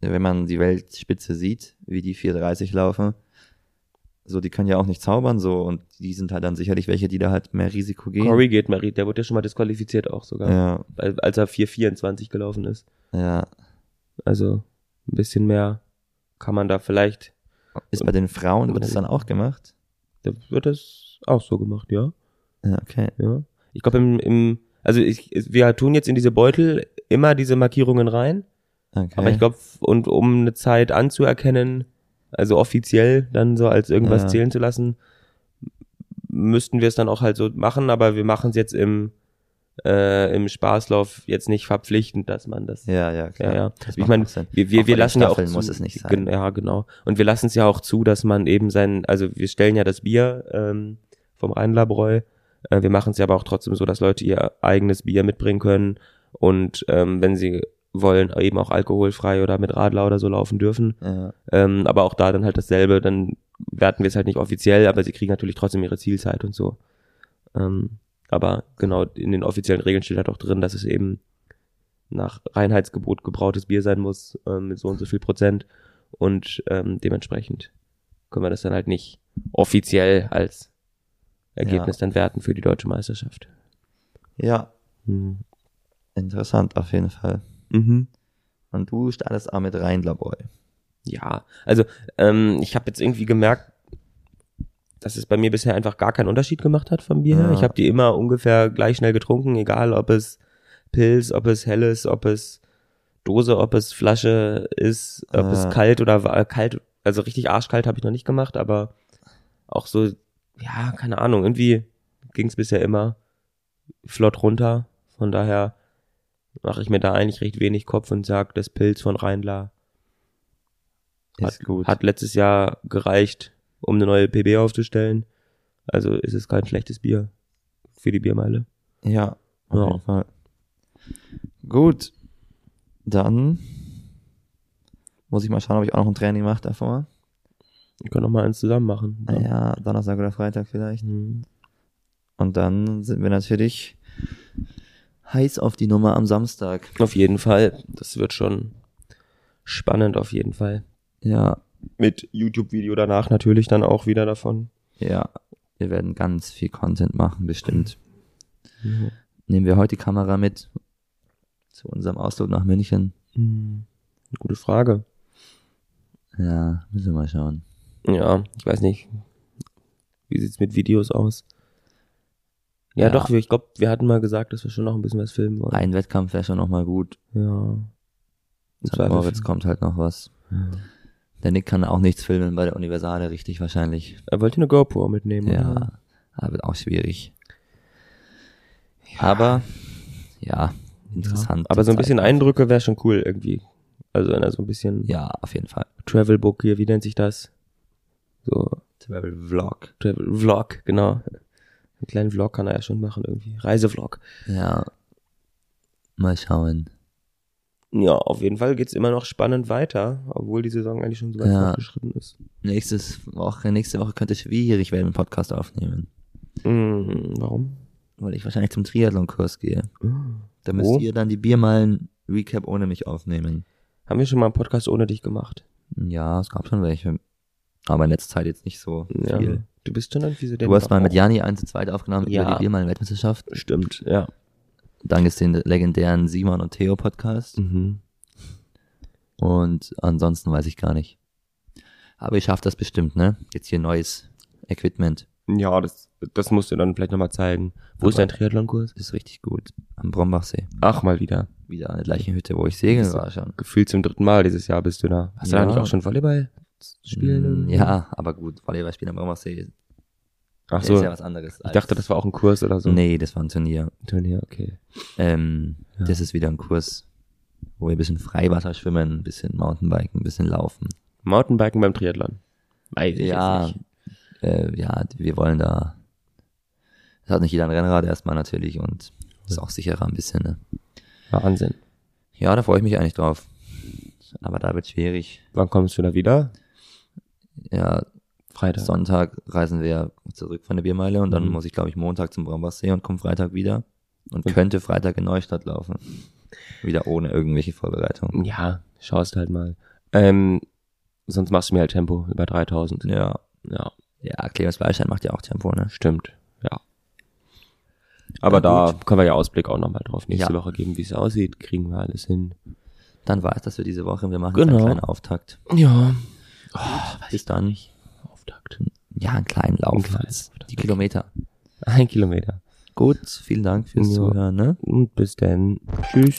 wenn man die Weltspitze sieht, wie die 430 laufen, so, die können ja auch nicht zaubern, so, und die sind halt dann sicherlich welche, die da halt mehr Risiko gehen. Corey geht mal, der wurde ja schon mal disqualifiziert auch sogar, Ja, als er 4,24 gelaufen ist. ja. Also ein bisschen mehr kann man da vielleicht, Ist bei den Frauen, wird das dann auch gemacht? da wird das auch so gemacht, ja. Ja, okay. ja. Ich glaube im, im, also ich, wir tun jetzt in diese Beutel immer diese Markierungen rein, okay. aber ich glaube, und um eine Zeit anzuerkennen, also offiziell dann so als irgendwas Ja. zählen zu lassen, müssten wir es dann auch halt so machen, aber wir machen es jetzt im, äh, im Spaßlauf jetzt nicht verpflichtend, dass man das Ja, ja, klar. Ja, ja. Das Ich meine, wir, wir, wir lassen ja auch zu, muss es nicht sein. Ja, genau. Und wir lassen es ja auch zu, dass man eben sein, also wir stellen ja das Bier ähm, vom Rheinlabräu. Äh, wir machen es ja aber auch trotzdem so, dass Leute ihr eigenes Bier mitbringen können und ähm, wenn sie wollen, eben auch alkoholfrei oder mit Radler oder so laufen dürfen. Ja, Ähm, aber auch da dann halt dasselbe, dann werten wir es halt nicht offiziell, aber sie kriegen natürlich trotzdem ihre Zielzeit und so. Ähm, aber genau, in den offiziellen Regeln steht halt auch drin, dass es eben nach Reinheitsgebot gebrautes Bier sein muss, ähm, mit so und so viel Prozent. Und ähm, dementsprechend können wir das dann halt nicht offiziell als Ergebnis dann werten für die deutsche Meisterschaft. ja, Mhm. interessant auf jeden Fall. Mhm. Und du startest auch mit rein, Labor. Ja, also ähm, ich habe jetzt irgendwie gemerkt, dass es bei mir bisher einfach gar keinen Unterschied gemacht hat vom Bier her. Ja. Ich habe die immer ungefähr gleich schnell getrunken, egal ob es Pilz, ob es helles, ob es Dose, ob es Flasche ist, ob Ah. es kalt oder wa- kalt, also richtig arschkalt habe ich noch nicht gemacht, aber auch so, ja, keine Ahnung, irgendwie ging es bisher immer flott runter. Von daher mache ich mir da eigentlich recht wenig Kopf und sag, das Pilz von Ist hat, hat letztes Jahr gereicht, um eine neue PB aufzustellen. Also ist es kein schlechtes Bier für die Biermeile. Ja, auf Ja. jeden Fall. Gut. Dann muss ich mal schauen, ob ich auch noch ein Training mache davor. Wir können noch mal eins zusammen machen. Ah Ja, Donnerstag oder Freitag vielleicht. Mhm. Und dann sind wir natürlich heiß auf die Nummer am Samstag. Auf jeden Fall. Das wird schon spannend auf jeden Fall. Ja, Mit YouTube-Video danach natürlich dann auch wieder davon. ja. Wir werden ganz viel Content machen, bestimmt. Nehmen wir heute die Kamera mit zu unserem Ausflug nach München. Mhm. Gute Frage. Ja, müssen wir mal schauen. Ja, ich weiß nicht. Wie sieht's mit Videos aus? Ja, Ja. doch, ich glaube, wir hatten mal gesagt, dass wir schon noch ein bisschen was filmen wollen. Ein Wettkampf wäre schon nochmal gut. Ja. St. Moritz kommt halt noch was. Ja. Der Nick kann auch nichts filmen bei der Universale, richtig wahrscheinlich. Er wollte eine GoPro mitnehmen. Ja, oder? aber wird auch schwierig. Aber, ja, interessant. Aber so ein bisschen Eindrücke wäre schon cool irgendwie. Also wenn er so ein bisschen Ja, auf jeden Fall. Travelbook hier, wie nennt sich das? So Travel Vlog. Travel Vlog, genau. Einen kleinen Vlog kann er ja schon machen irgendwie. Reisevlog. Ja. Mal schauen. Ja, auf jeden Fall geht's immer noch spannend weiter, obwohl die Saison eigentlich schon so weit Ja. fortgeschritten ist. Nächstes Woche, nächste Woche könnte es schwierig werden, einen Podcast aufnehmen. Mm, warum? Weil ich wahrscheinlich zum Triathlon-Kurs gehe. Da müsst ihr dann die Biermalen-Recap ohne mich aufnehmen. Haben wir schon mal einen Podcast ohne dich gemacht? Ja, es gab schon welche. Aber in letzter Zeit jetzt nicht so Ja. viel. Du bist schon ein Vize, Du hast mal mit Jani eins zu zweit aufgenommen Ja. über die Biermalen-Weltmeisterschaft. Stimmt, ja. Dann gibt's den legendären Simon und Theo Podcast. Mhm. Und ansonsten weiß ich gar nicht. Aber ich schaffe das bestimmt, ne? Jetzt hier neues Equipment. Ja, das, das musst du dann vielleicht nochmal zeigen. Wo ist Aber- dein Triathlonkurs? Ist richtig gut. Am Brombachsee. Ach, mal wieder. Wieder an der gleichen Hütte, wo ich segeln du- war schon. Gefühlt zum dritten Mal dieses Jahr bist du da. Hast du Ja. da nicht auch schon Volleyball spielen? Mm, Ja, aber gut, Volleyball spielen am Braumersee Ach ist so. ja was anderes. Ich dachte, das war auch ein Kurs oder so. Nee, das war ein Turnier. Turnier, okay. Ähm, Ja. Das ist wieder ein Kurs, wo wir ein bisschen Freiwasser schwimmen, ein bisschen Mountainbiken, ein bisschen laufen. Mountainbiken beim Triathlon. Weiß ich ja, jetzt nicht. äh, ja, wir wollen da. Es hat nicht jeder ein Rennrad erstmal natürlich und ist auch sicherer ein bisschen. Ne? Wahnsinn. Ja, da freue ich mich eigentlich drauf. Aber da wird schwierig. Wann kommst du da wieder? Ja, Freitag. Sonntag reisen wir zurück von der Biermeile und dann Mhm. muss ich, glaube ich, Montag zum Brambachsee und komme Freitag wieder. Und Und- könnte Freitag in Neustadt laufen. Wieder ohne irgendwelche Vorbereitungen. Ja, schaust halt mal. Ähm, sonst machst du mir halt Tempo über 3000. Ja. Ja, Ja, Clemens Fleischein macht ja auch Tempo, ne? stimmt. Ja. Aber Na da können wir ja Ausblick auch nochmal drauf nächste Ja. Woche geben, wie es aussieht. Kriegen wir alles hin. Dann war es das für diese Woche. Wir machen Genau. einen kleinen Auftakt. Ja. Bis dann. Auftakt. Ja, einen kleinen Lauf. Kleinen als Auftakt. Die Kilometer. Ein Kilometer. Gut, vielen Dank fürs Ja. Zuhören, ne? Und bis dann. Tschüss.